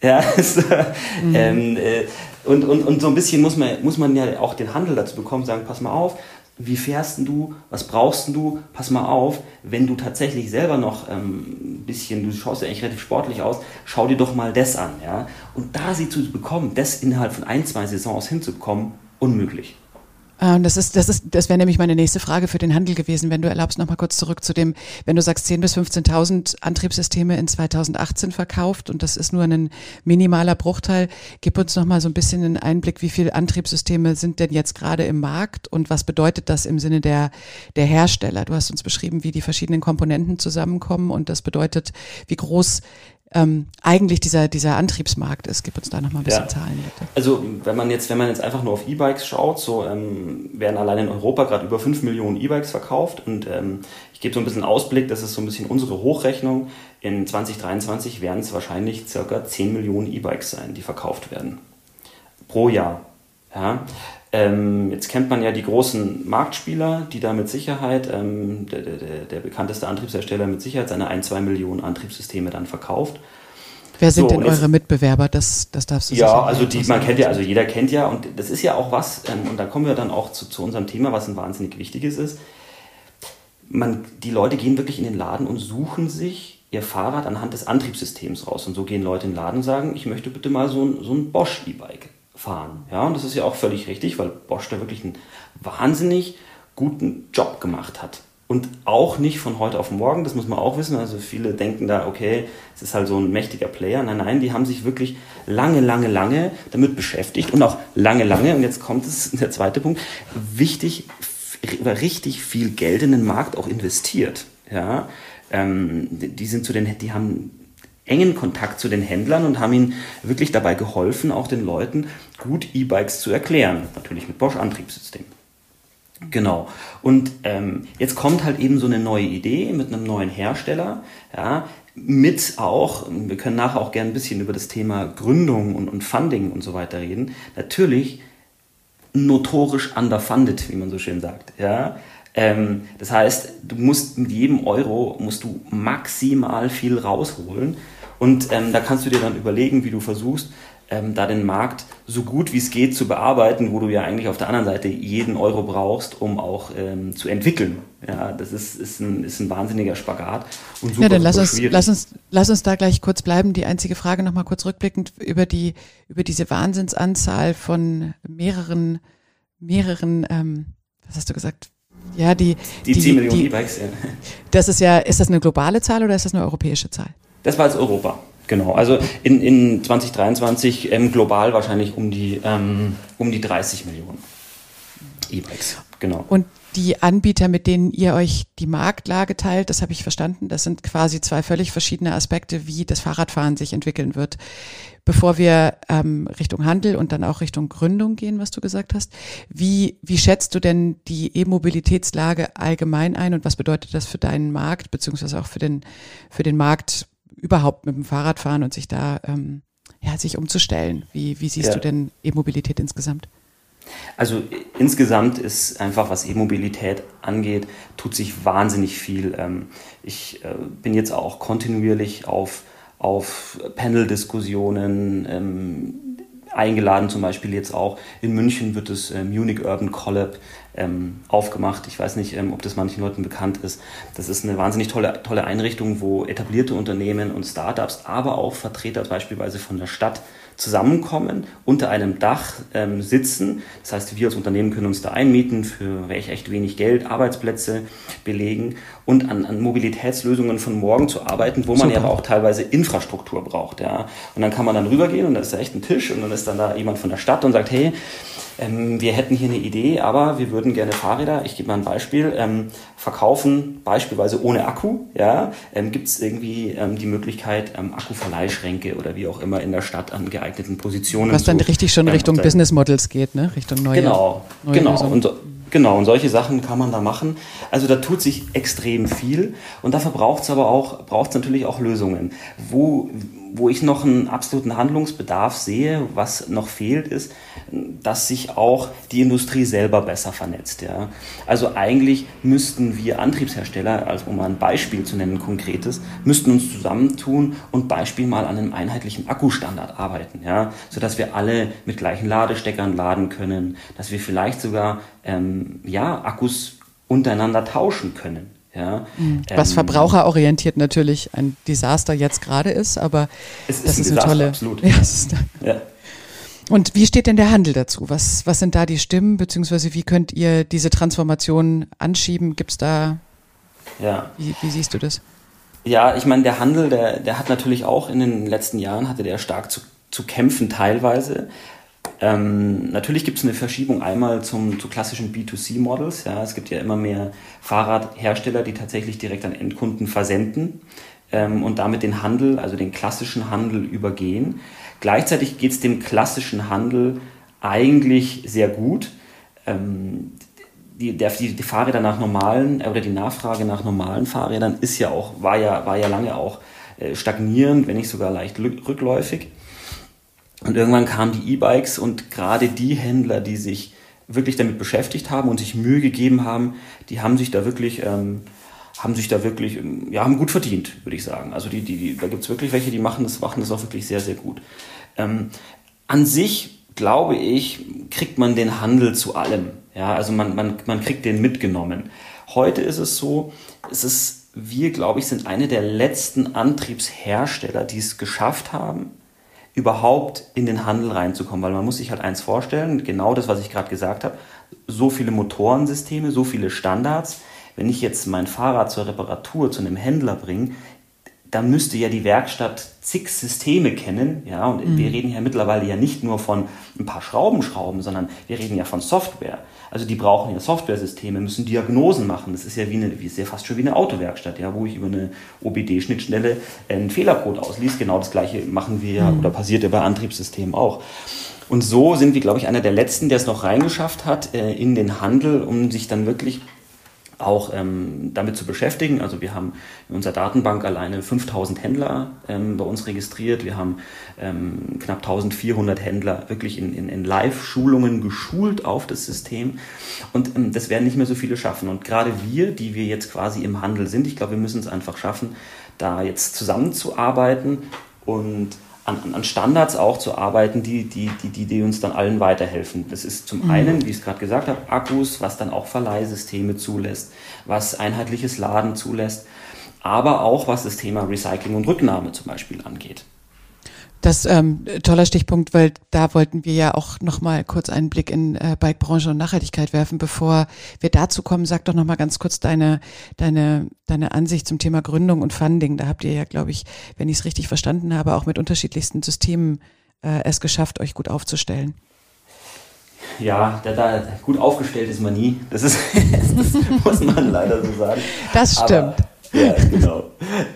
Ja, so, mhm. ähm, äh, und, und, und so ein bisschen muss man, muss man ja auch den Handel dazu bekommen, sagen, pass mal auf, wie fährst du, was brauchst du, pass mal auf, wenn du tatsächlich selber noch ähm, ein bisschen, du schaust ja eigentlich relativ sportlich aus, schau dir doch mal das an, ja. Und da sie zu bekommen, das innerhalb von ein, zwei Saisons hinzubekommen, unmöglich. Ähm, das ist, das ist, das wäre nämlich meine nächste Frage für den Handel gewesen, wenn du erlaubst, nochmal kurz zurück zu dem, wenn du sagst 10.000 bis 15.000 Antriebssysteme in 2018 verkauft und das ist nur ein minimaler Bruchteil. Gib uns nochmal so ein bisschen einen Einblick, wie viele Antriebssysteme sind denn jetzt gerade im Markt und was bedeutet das im Sinne der, der Hersteller? Du hast uns beschrieben, wie die verschiedenen Komponenten zusammenkommen und das bedeutet, wie groß ähm, eigentlich dieser, dieser Antriebsmarkt ist. Gib uns da nochmal ein bisschen ja. Zahlen, bitte. Also wenn man jetzt, wenn man jetzt einfach nur auf E-Bikes schaut, so ähm, werden allein in Europa gerade über 5 Millionen E-Bikes verkauft und ähm, ich gebe so ein bisschen Ausblick, das ist so ein bisschen unsere Hochrechnung. In 2023 werden es wahrscheinlich circa 10 Millionen E-Bikes sein, die verkauft werden. Pro Jahr. Ja. Ähm, jetzt kennt man ja die großen Marktspieler, die da mit Sicherheit, ähm, der, der, der, bekannteste Antriebshersteller mit Sicherheit seine 1, 2 Millionen Antriebssysteme dann verkauft. Wer sind so, denn eure Mitbewerber? Das, das darfst du Ja, also die, man kennt ja, also jeder kennt ja, und das ist ja auch was, ähm, und da kommen wir dann auch zu, zu unserem Thema, was ein wahnsinnig wichtiges ist. Man, die Leute gehen wirklich in den Laden und suchen sich ihr Fahrrad anhand des Antriebssystems raus. Und so gehen Leute in den Laden und sagen, ich möchte bitte mal so ein, so ein Bosch E-Bike fahren. Ja, und das ist ja auch völlig richtig, weil Bosch da wirklich einen wahnsinnig guten Job gemacht hat. und auch nicht von heute auf morgen, das muss man auch wissen. Also viele denken da, okay, es ist halt so ein mächtiger Player. Nein, nein, die haben sich wirklich lange, lange, lange damit beschäftigt und auch lange, lange, und jetzt kommt es, der zweite Punkt, wichtig, richtig viel Geld in den Markt auch investiert. Ja, ähm, die sind zu den, die haben engen Kontakt zu den Händlern und haben ihnen wirklich dabei geholfen, auch den Leuten gut E-Bikes zu erklären. Natürlich mit Bosch Antriebssystem. Genau. Und ähm, jetzt kommt halt eben so eine neue Idee mit einem neuen Hersteller, ja, mit auch, wir können nachher auch gerne ein bisschen über das Thema Gründung und, und Funding und so weiter reden. Natürlich notorisch underfunded, wie man so schön sagt, ja. Ähm, das heißt, du musst mit jedem Euro musst du maximal viel rausholen. Und ähm, da kannst du dir dann überlegen, wie du versuchst, ähm, da den Markt so gut wie es geht zu bearbeiten, wo du ja eigentlich auf der anderen Seite jeden Euro brauchst, um auch ähm, zu entwickeln. Ja, das ist, ist, ein, ist ein wahnsinniger Spagat und super, ja, dann lass uns, lass uns, lass uns da gleich kurz bleiben. Die einzige Frage nochmal kurz rückblickend über die, über diese Wahnsinnsanzahl von mehreren, mehreren, ähm, was hast du gesagt? Ja, die, die, die 10 Millionen E-Bikes, ja. Das ist ja, ist das eine globale Zahl oder ist das eine europäische Zahl? Das war jetzt Europa. Genau, also in, in 2023 ähm, global wahrscheinlich um die, ähm, um die 30 Millionen E-Bikes. Genau. Und die Anbieter, mit denen ihr euch die Marktlage teilt, das habe ich verstanden, das sind quasi zwei völlig verschiedene Aspekte, wie das Fahrradfahren sich entwickeln wird. Bevor wir ähm, Richtung Handel und dann auch Richtung Gründung gehen, was du gesagt hast, wie, wie schätzt du denn die E-Mobilitätslage allgemein ein und was bedeutet das für deinen Markt, beziehungsweise auch für den, für den Markt überhaupt mit dem Fahrrad fahren und sich da ähm, ja, sich umzustellen. Wie, wie siehst ja. du denn E-Mobilität insgesamt? Also insgesamt ist einfach, was E-Mobilität angeht, tut sich wahnsinnig viel. Ähm, ich äh, bin jetzt auch kontinuierlich auf, auf Panel-Diskussionen ähm, eingeladen, zum Beispiel jetzt auch in München wird das äh, Munich Urban Collab ähm, aufgemacht. Ich weiß nicht, ähm, ob das manchen Leuten bekannt ist. Das ist eine wahnsinnig tolle, tolle Einrichtung, wo etablierte Unternehmen und Startups, aber auch Vertreter beispielsweise von der Stadt zusammenkommen, unter einem Dach ähm, sitzen. Das heißt, wir als Unternehmen können uns da einmieten für echt wenig Geld, Arbeitsplätze belegen und an, an Mobilitätslösungen von morgen zu arbeiten, wo man Super. ja aber auch teilweise Infrastruktur braucht. Ja. Und dann kann man dann rübergehen und da ist da echt ein Tisch und dann ist dann da jemand von der Stadt und sagt, hey, ähm, wir hätten hier eine Idee, aber wir würden gerne Fahrräder, ich gebe mal ein Beispiel, ähm, verkaufen, beispielsweise ohne Akku. Ja? Ähm, Gibt es irgendwie ähm, die Möglichkeit, ähm, Akkuverleihschränke oder wie auch immer in der Stadt an geeigneten Positionen. Was dann richtig schon Richtung Business Models geht, ne? Richtung neue. Genau, neue genau. Und Genau, und solche Sachen kann man da machen. Also da tut sich extrem viel und dafür braucht es aber auch, braucht es natürlich auch Lösungen. Wo, wo ich noch einen absoluten Handlungsbedarf sehe, was noch fehlt, ist, dass sich auch die Industrie selber besser vernetzt. Ja. Also eigentlich müssten wir Antriebshersteller, also um mal ein Beispiel zu nennen, konkretes, müssten uns zusammentun und Beispiel mal an einem einheitlichen Akkustandard arbeiten, ja, sodass wir alle mit gleichen Ladesteckern laden können, dass wir vielleicht sogar ähm, ja, Akkus untereinander tauschen können. Ja, mhm. Was ähm, verbraucherorientiert natürlich ein Desaster jetzt gerade ist, aber es das ist, ist eine tolle. Absolut. Ja, ist, ja. Und wie steht denn der Handel dazu? Was, was sind da die Stimmen, beziehungsweise wie könnt ihr diese Transformation anschieben? Gibt es da, ja. Wie, wie, siehst du das? Ja, ich meine, der Handel, der, der hat natürlich auch in den letzten Jahren, hatte der stark zu, zu kämpfen teilweise. Ähm, natürlich gibt es eine Verschiebung einmal zum, zu klassischen B2C-Models. Ja. Es gibt ja immer mehr Fahrradhersteller, die tatsächlich direkt an Endkunden versenden ähm, und damit den Handel, also den klassischen Handel übergehen. Gleichzeitig geht es dem klassischen Handel eigentlich sehr gut. Ähm, die, der, die, die Fahrräder nach normalen äh, oder die Nachfrage nach normalen Fahrrädern ist ja auch, war ja, war ja lange auch äh, stagnierend, wenn nicht sogar leicht rückläufig. Und irgendwann kamen die E-Bikes und gerade die Händler, die sich wirklich damit beschäftigt haben und sich Mühe gegeben haben, die haben sich da wirklich, ähm, haben sich da wirklich, ähm, ja, haben gut verdient, würde ich sagen. Also die, die, die da gibt es wirklich welche, die machen das, machen das auch wirklich sehr, sehr gut. Ähm, an sich, glaube ich, kriegt man den Handel zu allem. Ja, also man, man, man kriegt den mitgenommen. Heute ist es so, es ist, wir, glaube ich, sind eine der letzten Antriebshersteller, die es geschafft haben, überhaupt in den Handel reinzukommen. Weil man muss sich halt eins vorstellen, genau das, was ich gerade gesagt habe, so viele Motorensysteme, so viele Standards. wenn ich jetzt mein Fahrrad zur Reparatur zu einem Händler bringe, dann müsste ja die Werkstatt zig Systeme kennen, ja, und mhm. wir reden ja mittlerweile ja nicht nur von ein paar Schraubenschrauben, sondern wir reden ja von Software. Also die brauchen ja Software-Systeme, müssen Diagnosen machen. Das ist ja wie eine, wie ist ja fast schon wie eine Autowerkstatt, ja, wo ich über eine OBD-Schnittstelle einen Fehlercode ausliest. Genau das gleiche machen wir mhm. oder passiert ja bei Antriebssystemen auch. Und so sind wir, glaube ich, einer der letzten, der es noch reingeschafft hat äh, in den Handel, um sich dann wirklich auch ähm, damit zu beschäftigen. Also wir haben in unserer Datenbank alleine 5000 Händler ähm, bei uns registriert. Wir haben ähm, knapp 1400 Händler wirklich in, in, in Live-Schulungen geschult auf das System. Und ähm, das werden nicht mehr so viele schaffen. Und gerade wir, die wir jetzt quasi im Handel sind, ich glaube, wir müssen es einfach schaffen, da jetzt zusammenzuarbeiten und an, an Standards auch zu arbeiten, die, die, die, die, uns dann allen weiterhelfen. Das ist zum mhm. einen, wie ich es gerade gesagt habe, Akkus, was dann auch Verleihsysteme zulässt, was einheitliches Laden zulässt, aber auch was das Thema Recycling und Rücknahme zum Beispiel angeht. Das ähm, toller Stichpunkt, weil da wollten wir ja auch noch mal kurz einen Blick in äh, Bikebranche und Nachhaltigkeit werfen. Bevor wir dazu kommen, sag doch noch mal ganz kurz deine deine deine Ansicht zum Thema Gründung und Funding. Da habt ihr ja, glaube ich, wenn ich es richtig verstanden habe, auch mit unterschiedlichsten Systemen äh, es geschafft, euch gut aufzustellen. Ja, da, da, gut aufgestellt ist man nie. Das ist das muss man leider so sagen. Das stimmt. Aber, ja, genau.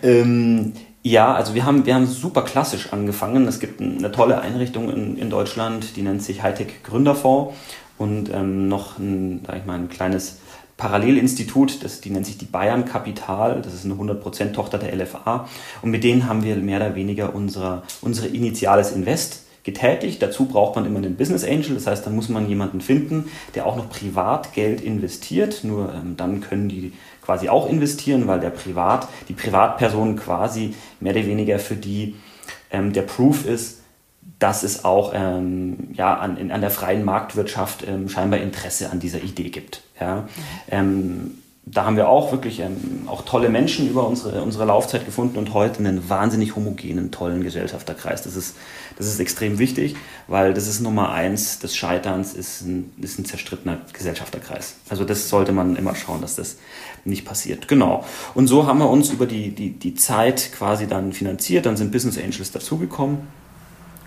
ähm, ja, also wir haben, wir haben super klassisch angefangen. Es gibt eine tolle Einrichtung in, in Deutschland, die nennt sich Hightech Gründerfonds und ähm, noch ein, sag ich mal, ein kleines Parallelinstitut, das, die nennt sich die Bayern Kapital, das ist eine 100% Tochter der LFA und mit denen haben wir mehr oder weniger unsere, unsere initiales Invest getätigt. Dazu braucht man immer einen Business Angel, das heißt, da muss man jemanden finden, der auch noch Privatgeld investiert. Nur ähm, dann können die quasi auch investieren, weil der Privat, die Privatperson quasi mehr oder weniger für die ähm, der Proof ist, dass es auch ähm, ja, an, in, an der freien Marktwirtschaft ähm, scheinbar Interesse an dieser Idee gibt. Ja. Ähm, da haben wir auch wirklich ähm, auch tolle Menschen über unsere, unsere Laufzeit gefunden und heute einen wahnsinnig homogenen, tollen Gesellschafterkreis. Das ist, das ist extrem wichtig, weil das ist Nummer eins des Scheiterns, ist ein, ist ein zerstrittener Gesellschafterkreis. Also das sollte man immer schauen, dass das nicht passiert. Genau. Und so haben wir uns über die, die, die Zeit quasi dann finanziert, dann sind Business Angels dazugekommen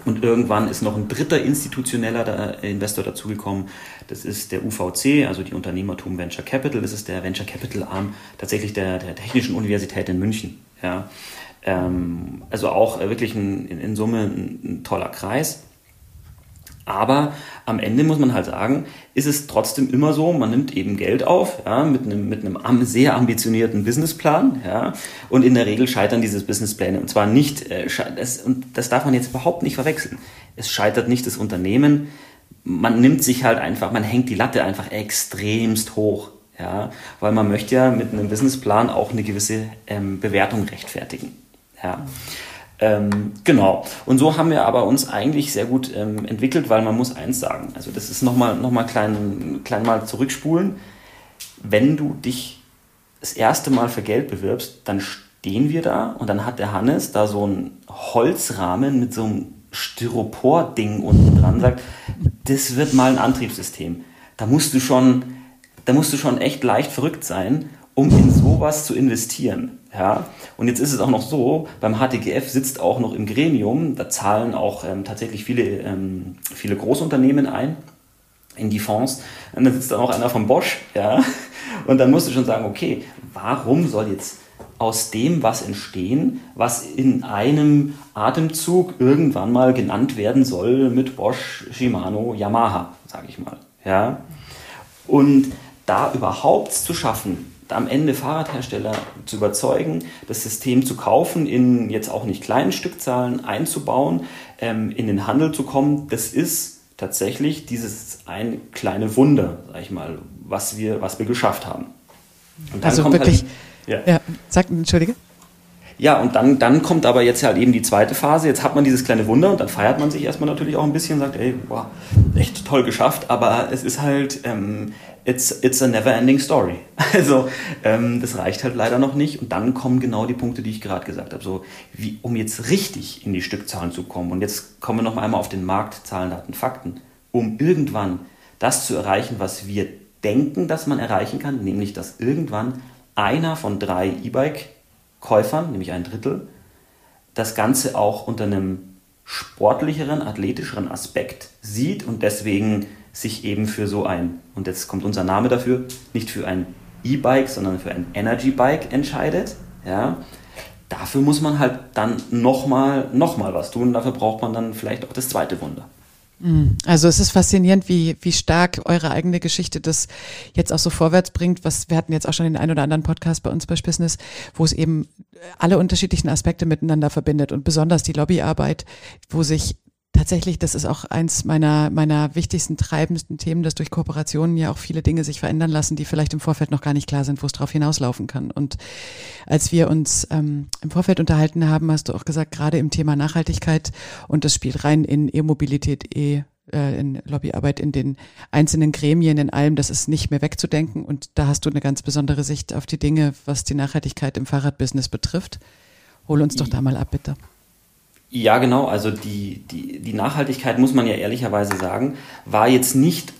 und irgendwann ist noch ein dritter institutioneller Investor dazugekommen. Das ist der UVC, also die Unternehmertum Venture Capital. Das ist der Venture Capital Arm tatsächlich der, der Technischen Universität in München. Ja. Ähm, also auch wirklich ein, in, in Summe ein, ein toller Kreis. Aber am Ende muss man halt sagen, ist es trotzdem immer so, man nimmt eben Geld auf, ja, mit einem, mit einem sehr ambitionierten Businessplan, ja, und in der Regel scheitern diese Businesspläne. Und zwar nicht, äh, das, und das darf man jetzt überhaupt nicht verwechseln. Es scheitert nicht das Unternehmen, man nimmt sich halt einfach, man hängt die Latte einfach extremst hoch, ja, weil man möchte ja mit einem Businessplan auch eine gewisse ähm, Bewertung rechtfertigen, ja. Ähm, genau. Und so haben wir aber uns eigentlich sehr gut ähm, entwickelt, weil man muss eins sagen. Also das ist nochmal noch mal klein, klein mal zurückspulen. Wenn du dich das erste Mal für Geld bewirbst, dann stehen wir da und dann hat der Hannes da so einen Holzrahmen mit so einem Styropor-Ding unten dran, sagt, das wird mal ein Antriebssystem. Da musst du schon, da musst du schon echt leicht verrückt sein, um in sowas zu investieren. Ja, und jetzt ist es auch noch so, beim HTGF sitzt auch noch im Gremium, da zahlen auch ähm, tatsächlich viele, ähm, viele Großunternehmen ein in die Fonds. Und dann sitzt da auch einer von Bosch, ja. Und dann musst du schon sagen, okay, warum soll jetzt aus dem was entstehen, was in einem Atemzug irgendwann mal genannt werden soll mit Bosch, Shimano, Yamaha, sage ich mal. Ja? Und da überhaupt zu schaffen, am Ende Fahrradhersteller zu überzeugen, das System zu kaufen, in jetzt auch nicht kleinen Stückzahlen einzubauen, ähm, in den Handel zu kommen, das ist tatsächlich dieses ein kleine Wunder, sag ich mal, was wir, was wir geschafft haben. also halt wirklich, halt, ja. ja, sag, entschuldige. Ja, und dann, dann kommt aber jetzt halt eben die zweite Phase. Jetzt hat man dieses kleine Wunder und dann feiert man sich erstmal natürlich auch ein bisschen und sagt, ey, wow, echt toll geschafft. Aber es ist halt, ähm, it's, it's a never ending story. Also ähm, das reicht halt leider noch nicht. Und dann kommen genau die Punkte, die ich gerade gesagt habe. So, wie, um jetzt richtig in die Stückzahlen zu kommen. Und jetzt kommen wir noch einmal auf den Markt, Zahlen, Daten, Fakten. Um irgendwann das zu erreichen, was wir denken, dass man erreichen kann, nämlich dass irgendwann einer von drei E-Bike-Käufern, nämlich ein Drittel, das Ganze auch unter einem sportlicheren, athletischeren Aspekt sieht und deswegen sich eben für so ein, und jetzt kommt unser Name dafür, nicht für ein E-Bike, sondern für ein Energy Bike entscheidet. Ja, dafür muss man halt dann nochmal noch mal was tun. Dafür braucht man dann vielleicht auch das zweite Wunder. Mhm. Also es ist faszinierend, wie, wie stark eure eigene Geschichte das jetzt auch so vorwärts bringt. Was wir hatten jetzt auch schon den einen oder anderen Podcast bei uns bei Business, wo es eben alle unterschiedlichen Aspekte miteinander verbindet und besonders die Lobbyarbeit, wo sich tatsächlich, das ist auch eins meiner, meiner wichtigsten, treibendsten Themen, dass durch Kooperationen ja auch viele Dinge sich verändern lassen, die vielleicht im Vorfeld noch gar nicht klar sind, wo es drauf hinauslaufen kann. Und als wir uns ähm, im Vorfeld unterhalten haben, hast du auch gesagt, gerade im Thema Nachhaltigkeit und das spielt rein in E-Mobilität, E, äh, in Lobbyarbeit in den einzelnen Gremien, in allem, das ist nicht mehr wegzudenken. Und da hast du eine ganz besondere Sicht auf die Dinge, was die Nachhaltigkeit im Fahrradbusiness betrifft. Hol uns doch da mal ab, bitte. Ja, genau. Also die, die, die Nachhaltigkeit, muss man ja ehrlicherweise sagen, war jetzt nicht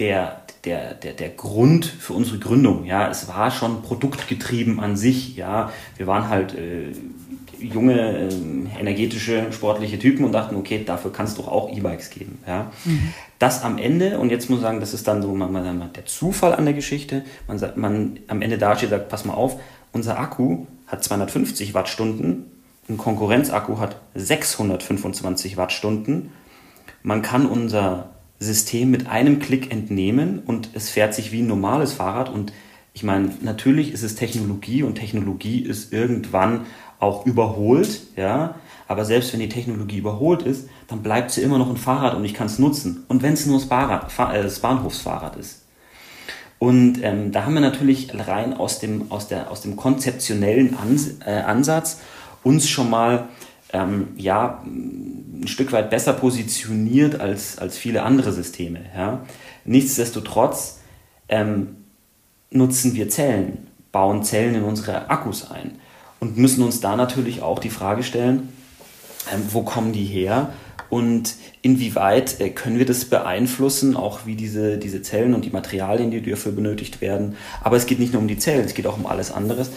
der, der, der, der Grund für unsere Gründung. Ja, es war schon produktgetrieben an sich. Ja, wir waren halt äh, junge, äh, energetische, sportliche Typen und dachten, okay, dafür kann es doch auch E-Bikes geben. Ja, mhm. das am Ende und jetzt muss ich sagen, das ist dann so man, man, der Zufall an der Geschichte. Man sagt, man am Ende dasteht, sagt, pass mal auf, unser Akku hat 250 Wattstunden ein Konkurrenzakku hat 625 Wattstunden. Man kann unser System mit einem Klick entnehmen und es fährt sich wie ein normales Fahrrad. Und ich meine, natürlich ist es Technologie und Technologie ist irgendwann auch überholt, ja. Aber selbst wenn die Technologie überholt ist, dann bleibt sie immer noch ein Fahrrad und ich kann es nutzen. Und wenn es nur das, Fahrrad, äh, das Bahnhofsfahrrad ist. Und ähm, da haben wir natürlich rein aus dem, aus der, aus dem konzeptionellen Ans äh, Ansatz uns schon mal ähm, ja, ein Stück weit besser positioniert als, als viele andere Systeme. Ja. Nichtsdestotrotz ähm, nutzen wir Zellen, bauen Zellen in unsere Akkus ein und müssen uns da natürlich auch die Frage stellen, ähm, wo kommen die her und inwieweit äh, können wir das beeinflussen, auch wie diese, diese Zellen und die Materialien, die dafür benötigt werden. Aber es geht nicht nur um die Zellen, es geht auch um alles anderes.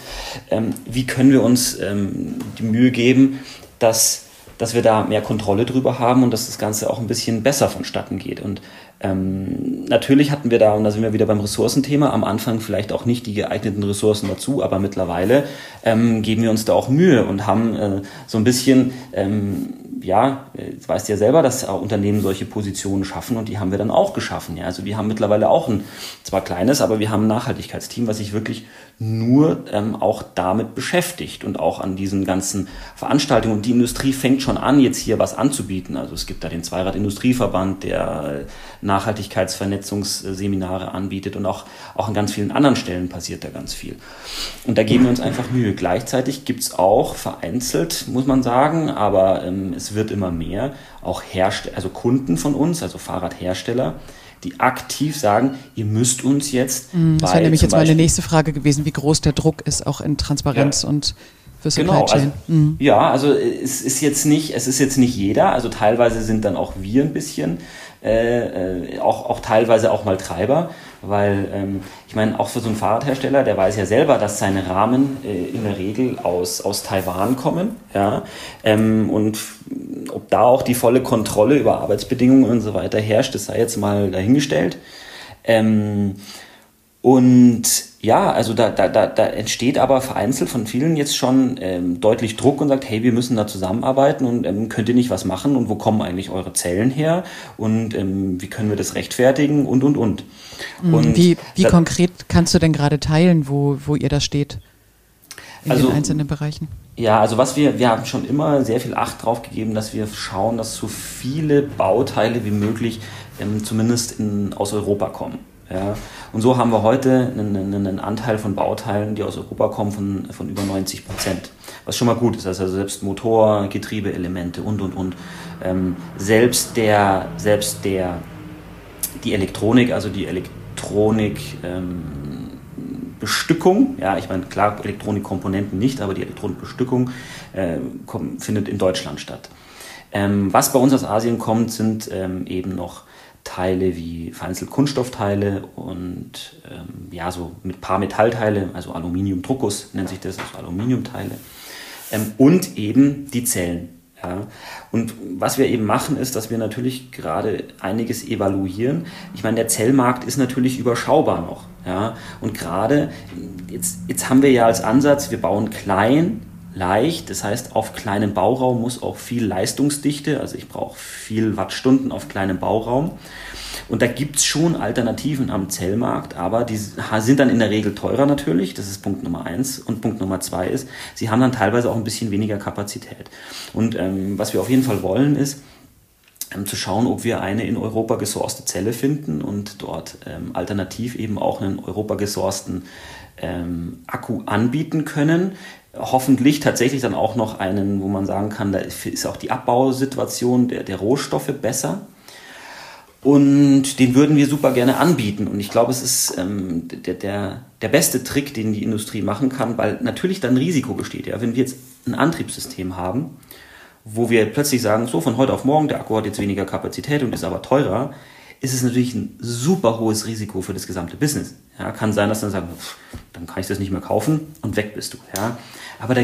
Ähm, wie können wir uns ähm, die Mühe geben, dass, dass wir da mehr Kontrolle drüber haben und dass das Ganze auch ein bisschen besser vonstatten geht. Und ähm, natürlich hatten wir da, und da sind wir wieder beim Ressourcenthema, am Anfang vielleicht auch nicht die geeigneten Ressourcen dazu, aber mittlerweile ähm, geben wir uns da auch Mühe und haben äh, so ein bisschen ähm, ja, jetzt weißt du ja selber, dass Unternehmen solche Positionen schaffen und die haben wir dann auch geschaffen. Ja. Also wir haben mittlerweile auch ein, zwar kleines, aber wir haben ein Nachhaltigkeitsteam, was sich wirklich nur ähm, auch damit beschäftigt und auch an diesen ganzen Veranstaltungen. Und die Industrie fängt schon an, jetzt hier was anzubieten. Also es gibt da den Zweirad Industrieverband, der Nachhaltigkeitsvernetzungsseminare anbietet und auch, auch an ganz vielen anderen Stellen passiert da ganz viel. Und da geben wir uns einfach Mühe. Gleichzeitig gibt's auch vereinzelt, muss man sagen, aber ähm, es wird immer mehr, auch Hersteller, also Kunden von uns, also Fahrradhersteller, die aktiv sagen, ihr müsst uns jetzt. Mm, das wäre nämlich jetzt meine nächste Frage gewesen, wie groß der Druck ist, auch in Transparenz ja. und für Supply genau, Chain. Also, mhm. Ja, also es ist jetzt nicht, es ist jetzt nicht jeder, also teilweise sind dann auch wir ein bisschen äh, äh, auch, auch teilweise auch mal Treiber, weil ähm, ich meine, auch für so einen Fahrradhersteller, der weiß ja selber, dass seine Rahmen äh, in der Regel aus, aus Taiwan kommen, ja, ähm, und ob da auch die volle Kontrolle über Arbeitsbedingungen und so weiter herrscht, das sei jetzt mal dahingestellt. Ähm, und ja, also da, da, da, da entsteht aber vereinzelt von vielen jetzt schon ähm, deutlich Druck und sagt, hey, wir müssen da zusammenarbeiten und ähm, könnt ihr nicht was machen und wo kommen eigentlich eure Zellen her und ähm, wie können wir das rechtfertigen und und und. Mhm. und wie wie da, konkret kannst du denn gerade teilen, wo, wo ihr da steht in also, den einzelnen Bereichen? Ja, also was wir, wir haben schon immer sehr viel Acht drauf gegeben, dass wir schauen, dass so viele Bauteile wie möglich ähm, zumindest in, aus Europa kommen. Ja. Und so haben wir heute einen, einen, Anteil von Bauteilen, die aus Europa kommen, von, von über 90 Prozent. Was schon mal gut ist. Also selbst Motor, Getriebeelemente und, und, und. Ähm, selbst der, selbst der, die Elektronik, also die Elektronik, ähm, Bestückung, ja, ich meine, klar, Elektronikkomponenten nicht, aber die Elektronikbestückung äh, kommt, findet in Deutschland statt. Ähm, was bei uns aus Asien kommt, sind ähm, eben noch Teile wie vereinzelt Kunststoffteile und ähm, ja, so mit paar Metallteile, also Aluminiumdruckus nennt sich das, also Aluminiumteile. Ähm, und eben die Zellen. Ja. Und was wir eben machen, ist, dass wir natürlich gerade einiges evaluieren. Ich meine, der Zellmarkt ist natürlich überschaubar noch. Ja. Und gerade jetzt, jetzt haben wir ja als Ansatz, wir bauen klein, leicht. Das heißt, auf kleinem Bauraum muss auch viel Leistungsdichte, also ich brauche viel Wattstunden auf kleinem Bauraum. Und da gibt es schon Alternativen am Zellmarkt, aber die sind dann in der Regel teurer natürlich. Das ist Punkt Nummer eins. Und Punkt Nummer zwei ist, sie haben dann teilweise auch ein bisschen weniger Kapazität. Und ähm, was wir auf jeden Fall wollen, ist, ähm, zu schauen, ob wir eine in Europa gesourcete Zelle finden und dort ähm, alternativ eben auch einen Europa gesourcten ähm, Akku anbieten können, hoffentlich tatsächlich dann auch noch einen, wo man sagen kann, da ist auch die Abbausituation der, der Rohstoffe besser. Und den würden wir super gerne anbieten. Und ich glaube, es ist ähm, der, der, der beste Trick, den die Industrie machen kann, weil natürlich dann Risiko besteht. Ja? Wenn wir jetzt ein Antriebssystem haben, wo wir plötzlich sagen, so von heute auf morgen, der Akku hat jetzt weniger Kapazität und ist aber teurer, ist es natürlich ein super hohes Risiko für das gesamte Business. Ja, kann sein, dass dann sagen, pff, dann kann ich das nicht mehr kaufen und weg bist du. Ja. Aber da,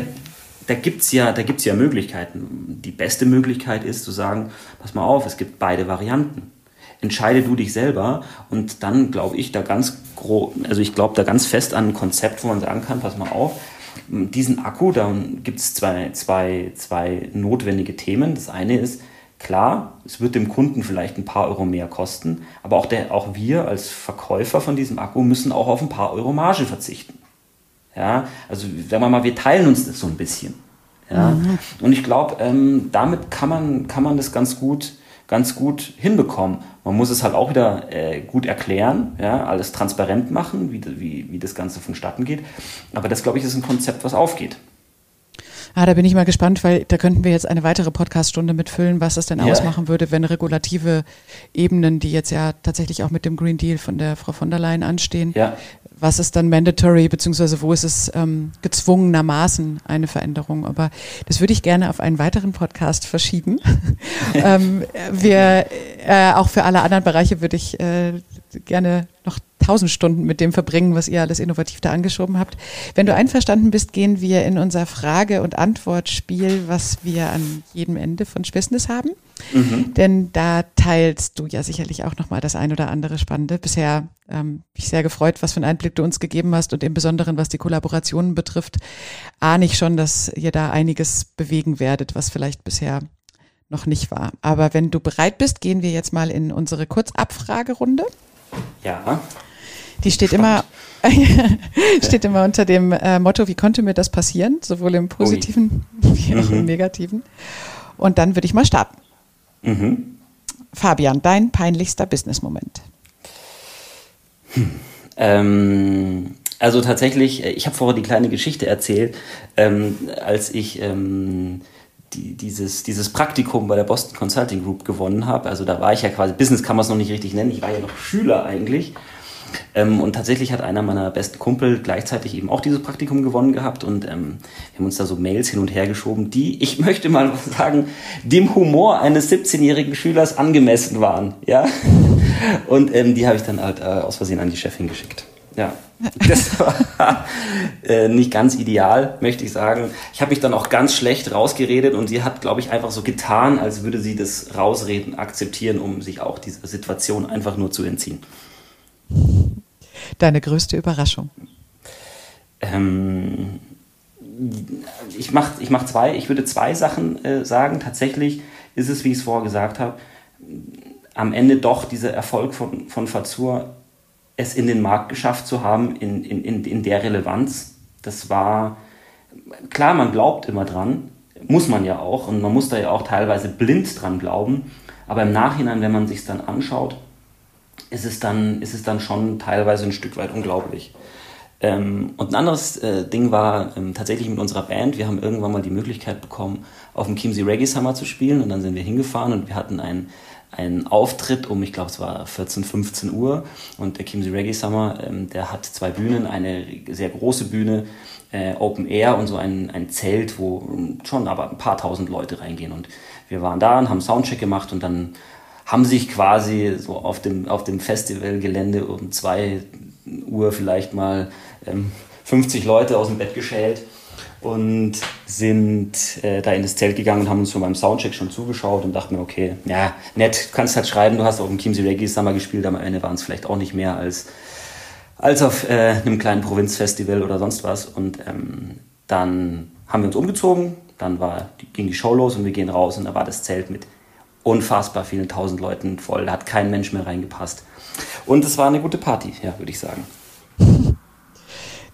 da gibt's ja, da gibt's ja Möglichkeiten. Die beste Möglichkeit ist zu sagen, pass mal auf, es gibt beide Varianten. Entscheide du dich selber und dann glaube ich da ganz grob, also ich glaube da ganz fest an ein Konzept, wo man sagen kann, pass mal auf, diesen Akku, da gibt es zwei, zwei, zwei notwendige Themen. Das eine ist, klar, es wird dem Kunden vielleicht ein paar Euro mehr kosten, aber auch, der, auch wir als Verkäufer von diesem Akku müssen auch auf ein paar Euro Marge verzichten. Ja, also sagen wir mal, wir teilen uns das so ein bisschen. Ja, mhm. und ich glaube, ähm, damit kann man, kann man das ganz gut, ganz gut hinbekommen. Man muss es halt auch wieder äh, gut erklären, ja, alles transparent machen, wie, wie, wie das Ganze vonstatten geht. Aber das, glaube ich, ist ein Konzept, was aufgeht. Ah, da bin ich mal gespannt, weil da könnten wir jetzt eine weitere Podcaststunde mitfüllen, was es denn ja. ausmachen würde, wenn regulative Ebenen, die jetzt ja tatsächlich auch mit dem Green Deal von der Frau von der Leyen anstehen, ja was ist dann mandatory, beziehungsweise wo ist es ähm, gezwungenermaßen eine Veränderung. Aber das würde ich gerne auf einen weiteren Podcast verschieben. ähm, wir, äh, auch für alle anderen Bereiche würde ich äh, gerne noch tausend Stunden mit dem verbringen, was ihr alles innovativ da angeschoben habt. Wenn du einverstanden bist, gehen wir in unser Frage- und Antwortspiel, was wir an jedem Ende von Business haben. Mhm. Denn da teilst du ja sicherlich auch nochmal das ein oder andere Spannende. Bisher ähm, bin ich sehr gefreut, was für einen Einblick du uns gegeben hast und im Besonderen, was die Kollaborationen betrifft, ahne ich schon, dass ihr da einiges bewegen werdet, was vielleicht bisher noch nicht war. Aber wenn du bereit bist, gehen wir jetzt mal in unsere Kurzabfragerunde. Ja. Die steht immer, steht immer unter dem äh, Motto, wie konnte mir das passieren? Sowohl im Positiven Ui. wie auch mhm. im Negativen. Und dann würde ich mal starten. Mhm. Fabian, dein peinlichster Business-Moment. Hm. Ähm, also tatsächlich, äh, ich habe vorher die kleine Geschichte erzählt, ähm, als ich ähm, die, dieses, dieses Praktikum bei der Boston Consulting Group gewonnen habe. Also da war ich ja quasi, Business kann man es noch nicht richtig nennen, ich war ja noch Schüler eigentlich. Ähm, und tatsächlich hat einer meiner besten Kumpel gleichzeitig eben auch dieses Praktikum gewonnen gehabt und ähm, wir haben uns da so Mails hin und her geschoben, die, ich möchte mal sagen, dem Humor eines 17-jährigen Schülers angemessen waren. Ja? Und ähm, die habe ich dann halt äh, aus Versehen an die Chefin geschickt. Ja. Das war äh, nicht ganz ideal, möchte ich sagen. Ich habe mich dann auch ganz schlecht rausgeredet und sie hat, glaube ich, einfach so getan, als würde sie das Rausreden akzeptieren, um sich auch dieser Situation einfach nur zu entziehen. Deine größte Überraschung? Ähm, ich mache ich mach zwei, ich würde zwei Sachen äh, sagen. Tatsächlich ist es, wie ich es vorher gesagt habe, am Ende doch dieser Erfolg von, von Fazur es in den Markt geschafft zu haben, in, in, in, in der Relevanz, das war, klar, man glaubt immer dran, muss man ja auch, und man muss da ja auch teilweise blind dran glauben, aber im Nachhinein, wenn man sich dann anschaut, ist es dann, ist es dann schon teilweise ein Stück weit unglaublich. Ähm, und ein anderes äh, Ding war ähm, tatsächlich mit unserer Band. Wir haben irgendwann mal die Möglichkeit bekommen, auf dem Chiemsee Reggae Summer zu spielen und dann sind wir hingefahren und wir hatten ein einen Auftritt um, ich glaube, es war 14, 15 Uhr. Und der Kimsey Reggae Summer, ähm, der hat zwei Bühnen, eine sehr große Bühne, äh, Open Air und so ein, ein Zelt, wo schon aber ein paar tausend Leute reingehen. Und wir waren da und haben Soundcheck gemacht und dann haben sich quasi so auf dem, auf dem Festivalgelände um zwei Uhr vielleicht mal ähm, 50 Leute aus dem Bett geschält und sind äh, da in das Zelt gegangen und haben uns schon beim Soundcheck schon zugeschaut und dachten mir, okay, ja, nett, kannst halt schreiben, du hast auf dem Chiemsee Reggae Summer gespielt, am Ende waren es vielleicht auch nicht mehr als, als auf äh, einem kleinen Provinzfestival oder sonst was. Und ähm, dann haben wir uns umgezogen, dann war, ging die Show los und wir gehen raus und da war das Zelt mit unfassbar vielen tausend Leuten voll. Da hat kein Mensch mehr reingepasst. Und es war eine gute Party, ja, würde ich sagen.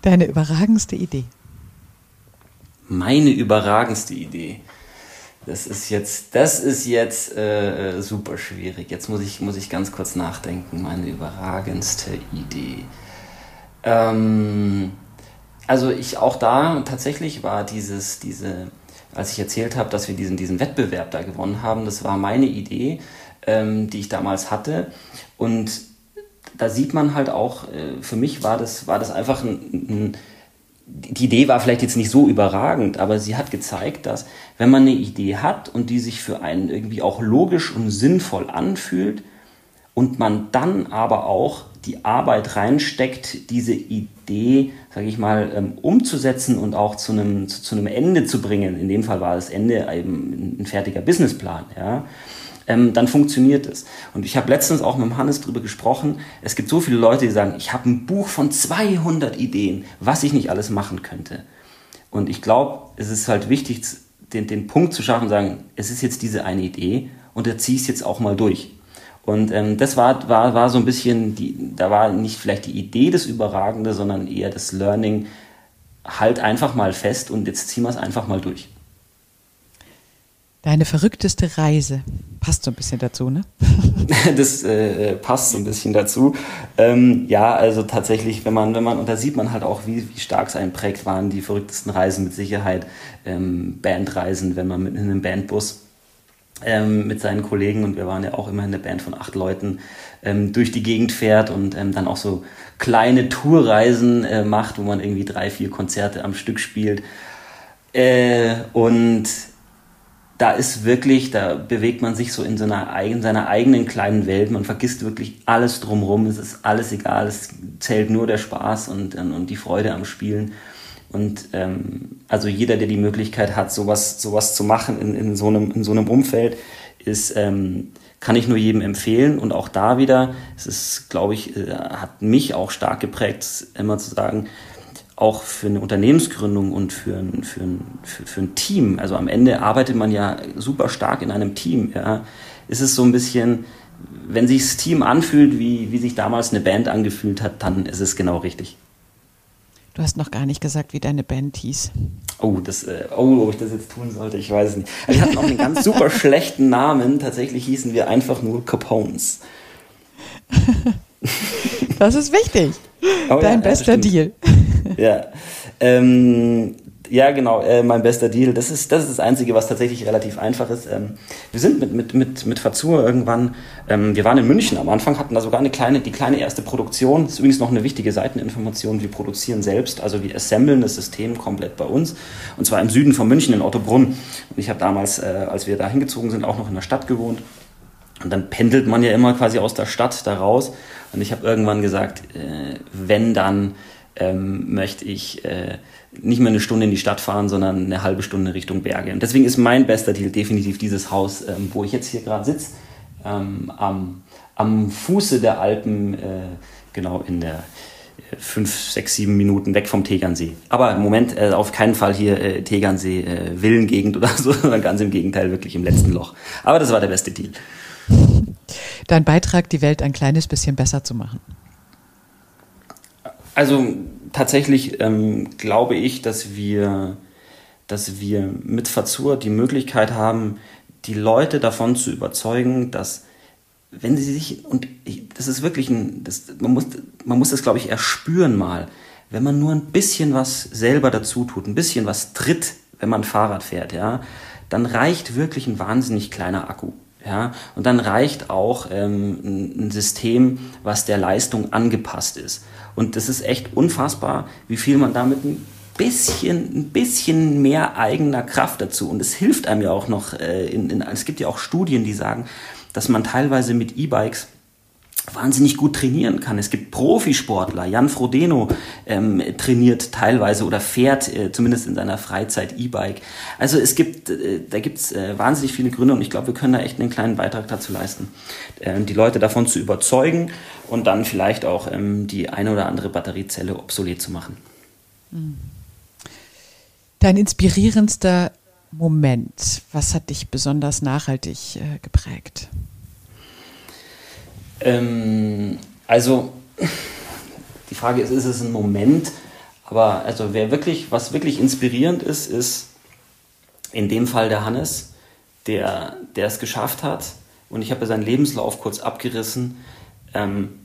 Deine überragendste Idee meine überragendste Idee. Das ist jetzt, das ist jetzt äh, super schwierig. Jetzt muss ich, muss ich ganz kurz nachdenken. Meine überragendste Idee. Ähm, also ich auch da tatsächlich war dieses, diese, als ich erzählt habe, dass wir diesen, diesen Wettbewerb da gewonnen haben, das war meine Idee, ähm, die ich damals hatte. Und da sieht man halt auch, äh, für mich war das, war das einfach ein, ein die Idee war vielleicht jetzt nicht so überragend, aber sie hat gezeigt, dass wenn man eine Idee hat und die sich für einen irgendwie auch logisch und sinnvoll anfühlt und man dann aber auch die Arbeit reinsteckt, diese Idee, sage ich mal, ähm, umzusetzen und auch zu einem, zu, zu einem Ende zu bringen. In dem Fall war das Ende eben ein fertiger Businessplan. Ja ähm, dann funktioniert es. Und ich habe letztens auch mit Hannes darüber gesprochen. Es gibt so viele Leute, die sagen, ich habe ein Buch von 200 Ideen, was ich nicht alles machen könnte. Und ich glaube, es ist halt wichtig, den, den Punkt zu schaffen, sagen, es ist jetzt diese eine Idee und da ziehe ich es jetzt auch mal durch. Und ähm, das war, war, war so ein bisschen, die, da war nicht vielleicht die Idee das Überragende, sondern eher das Learning, halt einfach mal fest und jetzt ziehen wir es einfach mal durch. Deine verrückteste Reise. Passt so ein bisschen dazu, ne? das äh, passt so ein bisschen dazu. Ähm, ja, also tatsächlich, wenn man, wenn man, und da sieht man halt auch, wie, wie stark es einen prägt, waren die verrücktesten Reisen mit Sicherheit. Ähm, Bandreisen, wenn man mit in einem Bandbus ähm, mit seinen Kollegen, und wir waren ja auch immer eine Band von acht Leuten, ähm, durch die Gegend fährt und ähm, dann auch so kleine Tourreisen äh, macht, wo man irgendwie drei, vier Konzerte am Stück spielt. Äh, und da ist wirklich, da bewegt man sich so in seiner, in seiner eigenen kleinen Welt. Man vergisst wirklich alles drumherum. Es ist alles egal. Es zählt nur der Spaß und, und die Freude am Spielen. Und ähm, also jeder, der die Möglichkeit hat, sowas, sowas zu machen in, in, so, einem, in so einem Umfeld, ist, ähm, kann ich nur jedem empfehlen. Und auch da wieder, es ist, glaube ich, äh, hat mich auch stark geprägt, immer zu sagen, auch für eine Unternehmensgründung und für ein, für, ein, für, für ein Team, also am Ende arbeitet man ja super stark in einem Team, ja, ist es so ein bisschen, wenn sich das Team anfühlt, wie, wie sich damals eine Band angefühlt hat, dann ist es genau richtig. Du hast noch gar nicht gesagt, wie deine Band hieß. Oh, das, äh, oh, ob ich das jetzt tun sollte, ich weiß es nicht. Also wir hatten auch einen ganz super schlechten Namen. Tatsächlich hießen wir einfach nur Capones. Das ist wichtig. Oh, Dein ja, bester Deal. Ja. Ähm, ja, genau, äh, mein bester Deal. Das ist, das ist das Einzige, was tatsächlich relativ einfach ist. Ähm, wir sind mit, mit, mit, mit Fazur irgendwann, ähm, wir waren in München am Anfang, hatten da sogar eine kleine, die kleine erste Produktion. Das ist übrigens noch eine wichtige Seiteninformation. Wir produzieren selbst, also wir assemblen das System komplett bei uns. Und zwar im Süden von München in Ottobrunn. Und ich habe damals, äh, als wir da hingezogen sind, auch noch in der Stadt gewohnt. Und dann pendelt man ja immer quasi aus der Stadt da raus. Und ich habe irgendwann gesagt, äh, wenn dann ähm, möchte ich äh, nicht mehr eine Stunde in die Stadt fahren, sondern eine halbe Stunde Richtung Berge. Und deswegen ist mein bester Deal definitiv dieses Haus, ähm, wo ich jetzt hier gerade sitze, ähm, am, am Fuße der Alpen, äh, genau in der äh, fünf, sechs, sieben Minuten weg vom Tegernsee. Aber im Moment äh, auf keinen Fall hier äh, Tegernsee, äh, Villengegend oder so, sondern ganz im Gegenteil, wirklich im letzten Loch. Aber das war der beste Deal. Dein Beitrag, die Welt ein kleines bisschen besser zu machen. Also tatsächlich ähm, glaube ich, dass wir, dass wir mit Fazur die Möglichkeit haben, die Leute davon zu überzeugen, dass wenn sie sich, und das ist wirklich ein, das, man, muss, man muss das, glaube ich, erspüren mal, wenn man nur ein bisschen was selber dazu tut, ein bisschen was tritt, wenn man Fahrrad fährt, ja, dann reicht wirklich ein wahnsinnig kleiner Akku. Ja, und dann reicht auch ähm, ein System, was der Leistung angepasst ist. Und das ist echt unfassbar, wie viel man damit ein bisschen, ein bisschen mehr eigener Kraft dazu. Und es hilft einem ja auch noch, äh, in, in, es gibt ja auch Studien, die sagen, dass man teilweise mit E-Bikes wahnsinnig gut trainieren kann. Es gibt Profisportler. Jan Frodeno ähm, trainiert teilweise oder fährt äh, zumindest in seiner Freizeit E-Bike. Also es gibt, äh, da gibt es äh, wahnsinnig viele Gründe und ich glaube, wir können da echt einen kleinen Beitrag dazu leisten, äh, die Leute davon zu überzeugen und dann vielleicht auch ähm, die eine oder andere Batteriezelle obsolet zu machen. Dein inspirierendster Moment, was hat dich besonders nachhaltig äh, geprägt? Ähm, also, die Frage ist, ist es ein Moment? Aber also wer wirklich, was wirklich inspirierend ist, ist in dem Fall der Hannes, der, der es geschafft hat. Und ich habe seinen Lebenslauf kurz abgerissen. Ähm,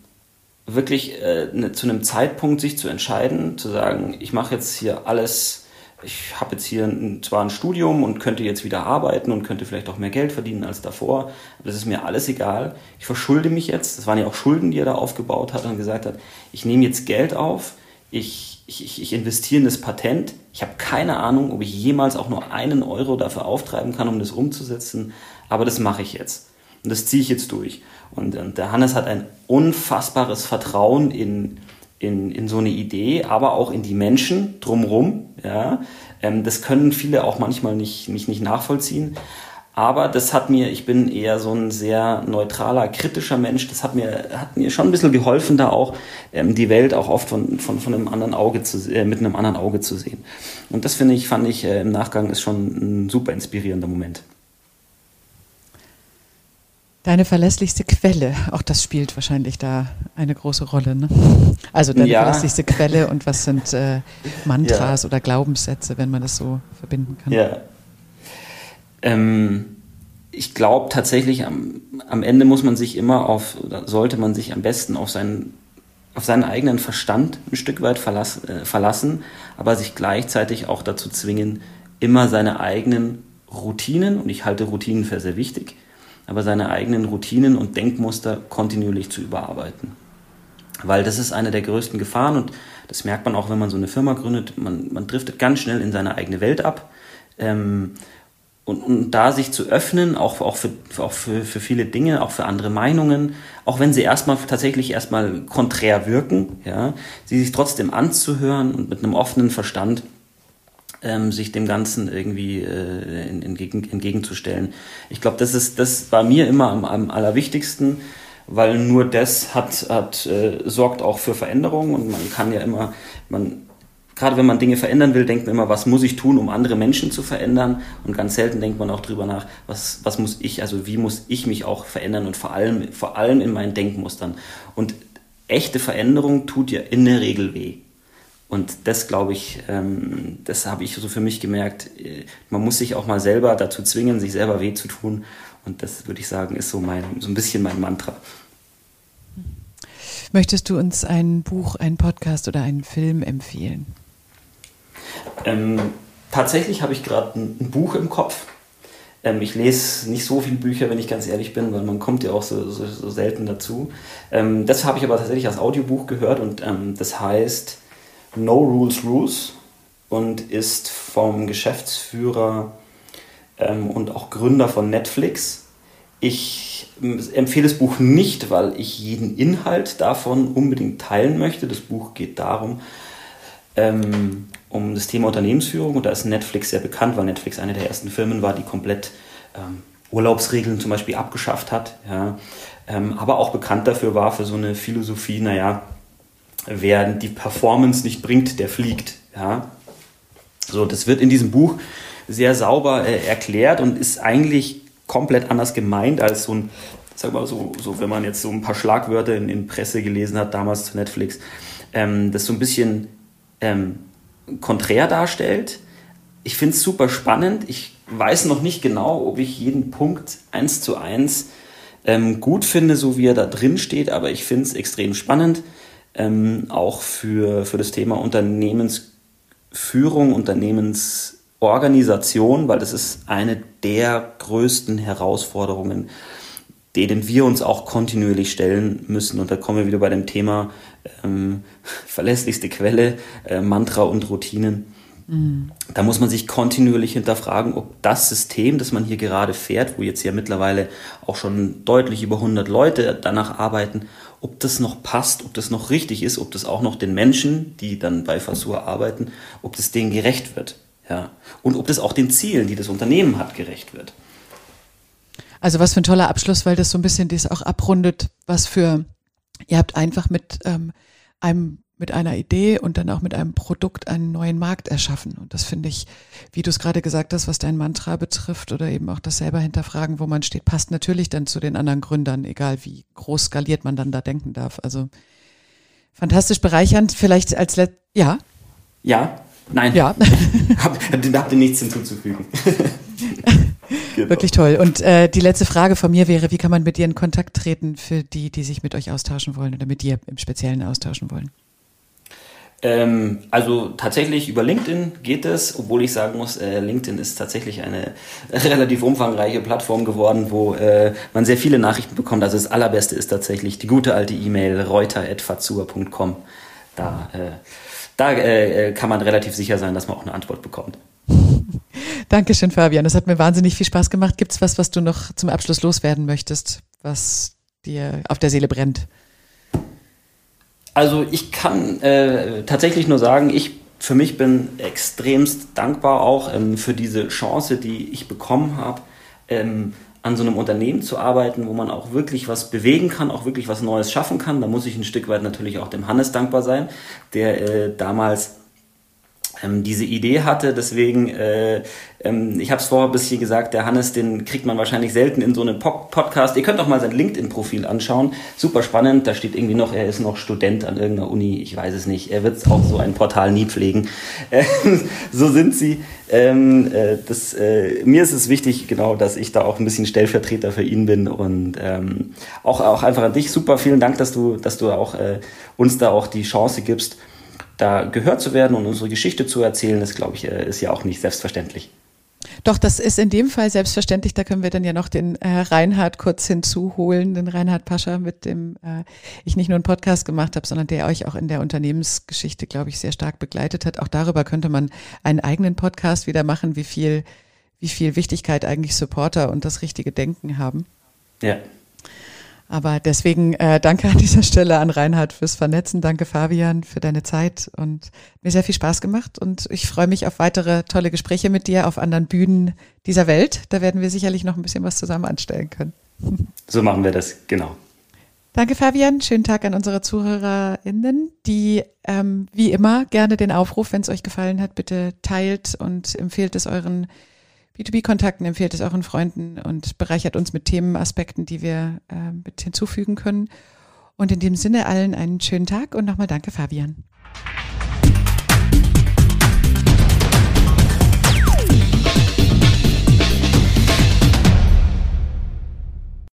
wirklich äh, ne, zu einem Zeitpunkt sich zu entscheiden, zu sagen, ich mache jetzt hier alles ich habe jetzt hier ein, zwar ein Studium und könnte jetzt wieder arbeiten und könnte vielleicht auch mehr Geld verdienen als davor, aber das ist mir alles egal. Ich verschulde mich jetzt, das waren ja auch Schulden, die er da aufgebaut hat und gesagt hat, ich nehme jetzt Geld auf, ich, ich, ich investiere in das Patent, ich habe keine Ahnung, ob ich jemals auch nur einen Euro dafür auftreiben kann, um das umzusetzen, aber das mache ich jetzt. Und das ziehe ich jetzt durch. Und, und der Hannes hat ein unfassbares Vertrauen in, in, in so eine Idee, aber auch in die Menschen drumherum. Ja? Ähm, das können viele auch manchmal nicht, nicht, nicht nachvollziehen. Aber das hat mir, ich bin eher so ein sehr neutraler, kritischer Mensch. Das hat mir, hat mir schon ein bisschen geholfen, da auch ähm, die Welt auch oft von, von, von einem anderen Auge zu, äh, mit einem anderen Auge zu sehen. Und das finde ich, fand ich äh, im Nachgang ist schon ein super inspirierender Moment. Deine verlässlichste Quelle, auch das spielt wahrscheinlich da eine große Rolle. Ne? Also deine ja. verlässlichste Quelle und was sind äh, Mantras ja. oder Glaubenssätze, wenn man das so verbinden kann? Ja. Ähm, ich glaube tatsächlich, am, am Ende muss man sich immer auf, sollte man sich am besten auf seinen, auf seinen eigenen Verstand ein Stück weit verlass, äh, verlassen, aber sich gleichzeitig auch dazu zwingen, immer seine eigenen Routinen, und ich halte Routinen für sehr wichtig, aber seine eigenen Routinen und Denkmuster kontinuierlich zu überarbeiten. Weil das ist eine der größten Gefahren und das merkt man auch, wenn man so eine Firma gründet. Man, man driftet ganz schnell in seine eigene Welt ab. Ähm, und, und da sich zu öffnen, auch, auch, für, auch für, für viele Dinge, auch für andere Meinungen, auch wenn sie erstmal tatsächlich erstmal konträr wirken, ja, sie sich trotzdem anzuhören und mit einem offenen Verstand ähm, sich dem Ganzen irgendwie äh, entgegen, entgegenzustellen. Ich glaube, das ist, das war mir immer am, am allerwichtigsten, weil nur das hat, hat äh, sorgt auch für Veränderungen und man kann ja immer, man gerade wenn man Dinge verändern will, denkt man immer, was muss ich tun, um andere Menschen zu verändern? Und ganz selten denkt man auch drüber nach, was, was muss ich, also wie muss ich mich auch verändern und vor allem, vor allem in meinen Denkmustern. Und echte Veränderung tut ja in der Regel weh. Und das glaube ich, ähm, das habe ich so für mich gemerkt. Äh, man muss sich auch mal selber dazu zwingen, sich selber weh zu tun. Und das würde ich sagen, ist so mein, so ein bisschen mein Mantra. Möchtest du uns ein Buch, einen Podcast oder einen Film empfehlen? Ähm, tatsächlich habe ich gerade ein, ein, Buch im Kopf. Ähm, ich lese nicht so viele Bücher, wenn ich ganz ehrlich bin, weil man kommt ja auch so, so, so selten dazu. Ähm, das habe ich aber tatsächlich als Audiobuch gehört und ähm, das heißt No Rules Rules und ist vom Geschäftsführer ähm, und auch Gründer von Netflix. Ich ähm, empfehle das Buch nicht, weil ich jeden Inhalt davon unbedingt teilen möchte. Das Buch geht darum, ähm, um das Thema Unternehmensführung und da ist Netflix sehr bekannt, weil Netflix eine der ersten Firmen war, die komplett ähm, Urlaubsregeln zum Beispiel abgeschafft hat. Ja. Ähm, aber auch bekannt dafür war, für so eine Philosophie, naja, wer die Performance nicht bringt, der fliegt. Ja? So, das wird in diesem Buch sehr sauber äh, erklärt und ist eigentlich komplett anders gemeint als so ein, sag mal so, so wenn man jetzt so ein paar Schlagwörter in, in Presse gelesen hat, damals zu Netflix, ähm, das so ein bisschen ähm, konträr darstellt. Ich finde es super spannend. Ich weiß noch nicht genau, ob ich jeden Punkt eins zu eins ähm, gut finde, so wie er da drin steht, aber ich finde es extrem spannend ähm, auch für, für das Thema Unternehmensführung, Unternehmensorganisation, weil das ist eine der größten Herausforderungen, denen wir uns auch kontinuierlich stellen müssen. Und da kommen wir wieder bei dem Thema ähm, verlässlichste Quelle, äh, Mantra und Routinen. Mhm. Da muss man sich kontinuierlich hinterfragen, ob das System, das man hier gerade fährt, wo jetzt ja mittlerweile auch schon deutlich über 100 Leute danach arbeiten, ob das noch passt, ob das noch richtig ist, ob das auch noch den Menschen, die dann bei Fasur arbeiten, ob das denen gerecht wird. Ja. Und ob das auch den Zielen, die das Unternehmen hat, gerecht wird. Also was für ein toller Abschluss, weil das so ein bisschen das auch abrundet, was für, ihr habt einfach mit ähm, einem mit einer Idee und dann auch mit einem Produkt einen neuen Markt erschaffen. Und das finde ich, wie du es gerade gesagt hast, was dein Mantra betrifft oder eben auch das selber hinterfragen, wo man steht, passt natürlich dann zu den anderen Gründern, egal wie groß skaliert man dann da denken darf. Also fantastisch bereichernd. Vielleicht als Let ja. Ja, nein. Ja. hab, habt ihr nichts hinzuzufügen. genau. Wirklich toll. Und äh, die letzte Frage von mir wäre, wie kann man mit dir in Kontakt treten für die, die sich mit euch austauschen wollen oder mit dir im Speziellen austauschen wollen? Ähm, also tatsächlich über LinkedIn geht es, obwohl ich sagen muss, äh, LinkedIn ist tatsächlich eine relativ umfangreiche Plattform geworden, wo äh, man sehr viele Nachrichten bekommt. Also das allerbeste ist tatsächlich die gute alte E-Mail reuter.fazur.com. Da, äh, da äh, kann man relativ sicher sein, dass man auch eine Antwort bekommt. Dankeschön, Fabian. Das hat mir wahnsinnig viel Spaß gemacht. Gibt es was, was du noch zum Abschluss loswerden möchtest, was dir auf der Seele brennt? Also ich kann äh, tatsächlich nur sagen, ich für mich bin extremst dankbar auch ähm, für diese Chance, die ich bekommen habe, ähm, an so einem Unternehmen zu arbeiten, wo man auch wirklich was bewegen kann, auch wirklich was Neues schaffen kann. Da muss ich ein Stück weit natürlich auch dem Hannes dankbar sein, der äh, damals ähm, diese Idee hatte. Deswegen, äh, ähm, ich habe es vorher ein bisschen gesagt, der Hannes, den kriegt man wahrscheinlich selten in so einem Podcast. Ihr könnt auch mal sein LinkedIn-Profil anschauen. Super spannend. Da steht irgendwie noch, er ist noch Student an irgendeiner Uni. Ich weiß es nicht. Er wird auch so ein Portal nie pflegen. Äh, so sind sie. Ähm, äh, das, äh, mir ist es wichtig, genau, dass ich da auch ein bisschen Stellvertreter für ihn bin und ähm, auch, auch einfach an dich. Super, vielen Dank, dass du, dass du auch äh, uns da auch die Chance gibst da gehört zu werden und unsere Geschichte zu erzählen, das glaube ich, äh, ist ja auch nicht selbstverständlich. Doch, das ist in dem Fall selbstverständlich. Da können wir dann ja noch den äh, Reinhard kurz hinzuholen, den Reinhard Pascha, mit dem äh, ich nicht nur einen Podcast gemacht habe, sondern der euch auch in der Unternehmensgeschichte, glaube ich, sehr stark begleitet hat. Auch darüber könnte man einen eigenen Podcast wieder machen, wie viel, wie viel Wichtigkeit eigentlich Supporter und das richtige Denken haben. Ja. Aber deswegen äh, danke an dieser Stelle an Reinhard fürs Vernetzen. Danke Fabian für deine Zeit und mir sehr viel Spaß gemacht. Und ich freue mich auf weitere tolle Gespräche mit dir auf anderen Bühnen dieser Welt. Da werden wir sicherlich noch ein bisschen was zusammen anstellen können. So machen wir das, genau. Danke, Fabian. Schönen Tag an unsere ZuhörerInnen, die ähm, wie immer gerne den Aufruf, wenn es euch gefallen hat, bitte teilt und empfehlt es euren B2B-Kontakten, empfehlt es euren Freunden und bereichert uns mit Themenaspekten, die wir äh, mit hinzufügen können. Und in dem Sinne allen einen schönen Tag und nochmal danke, Fabian.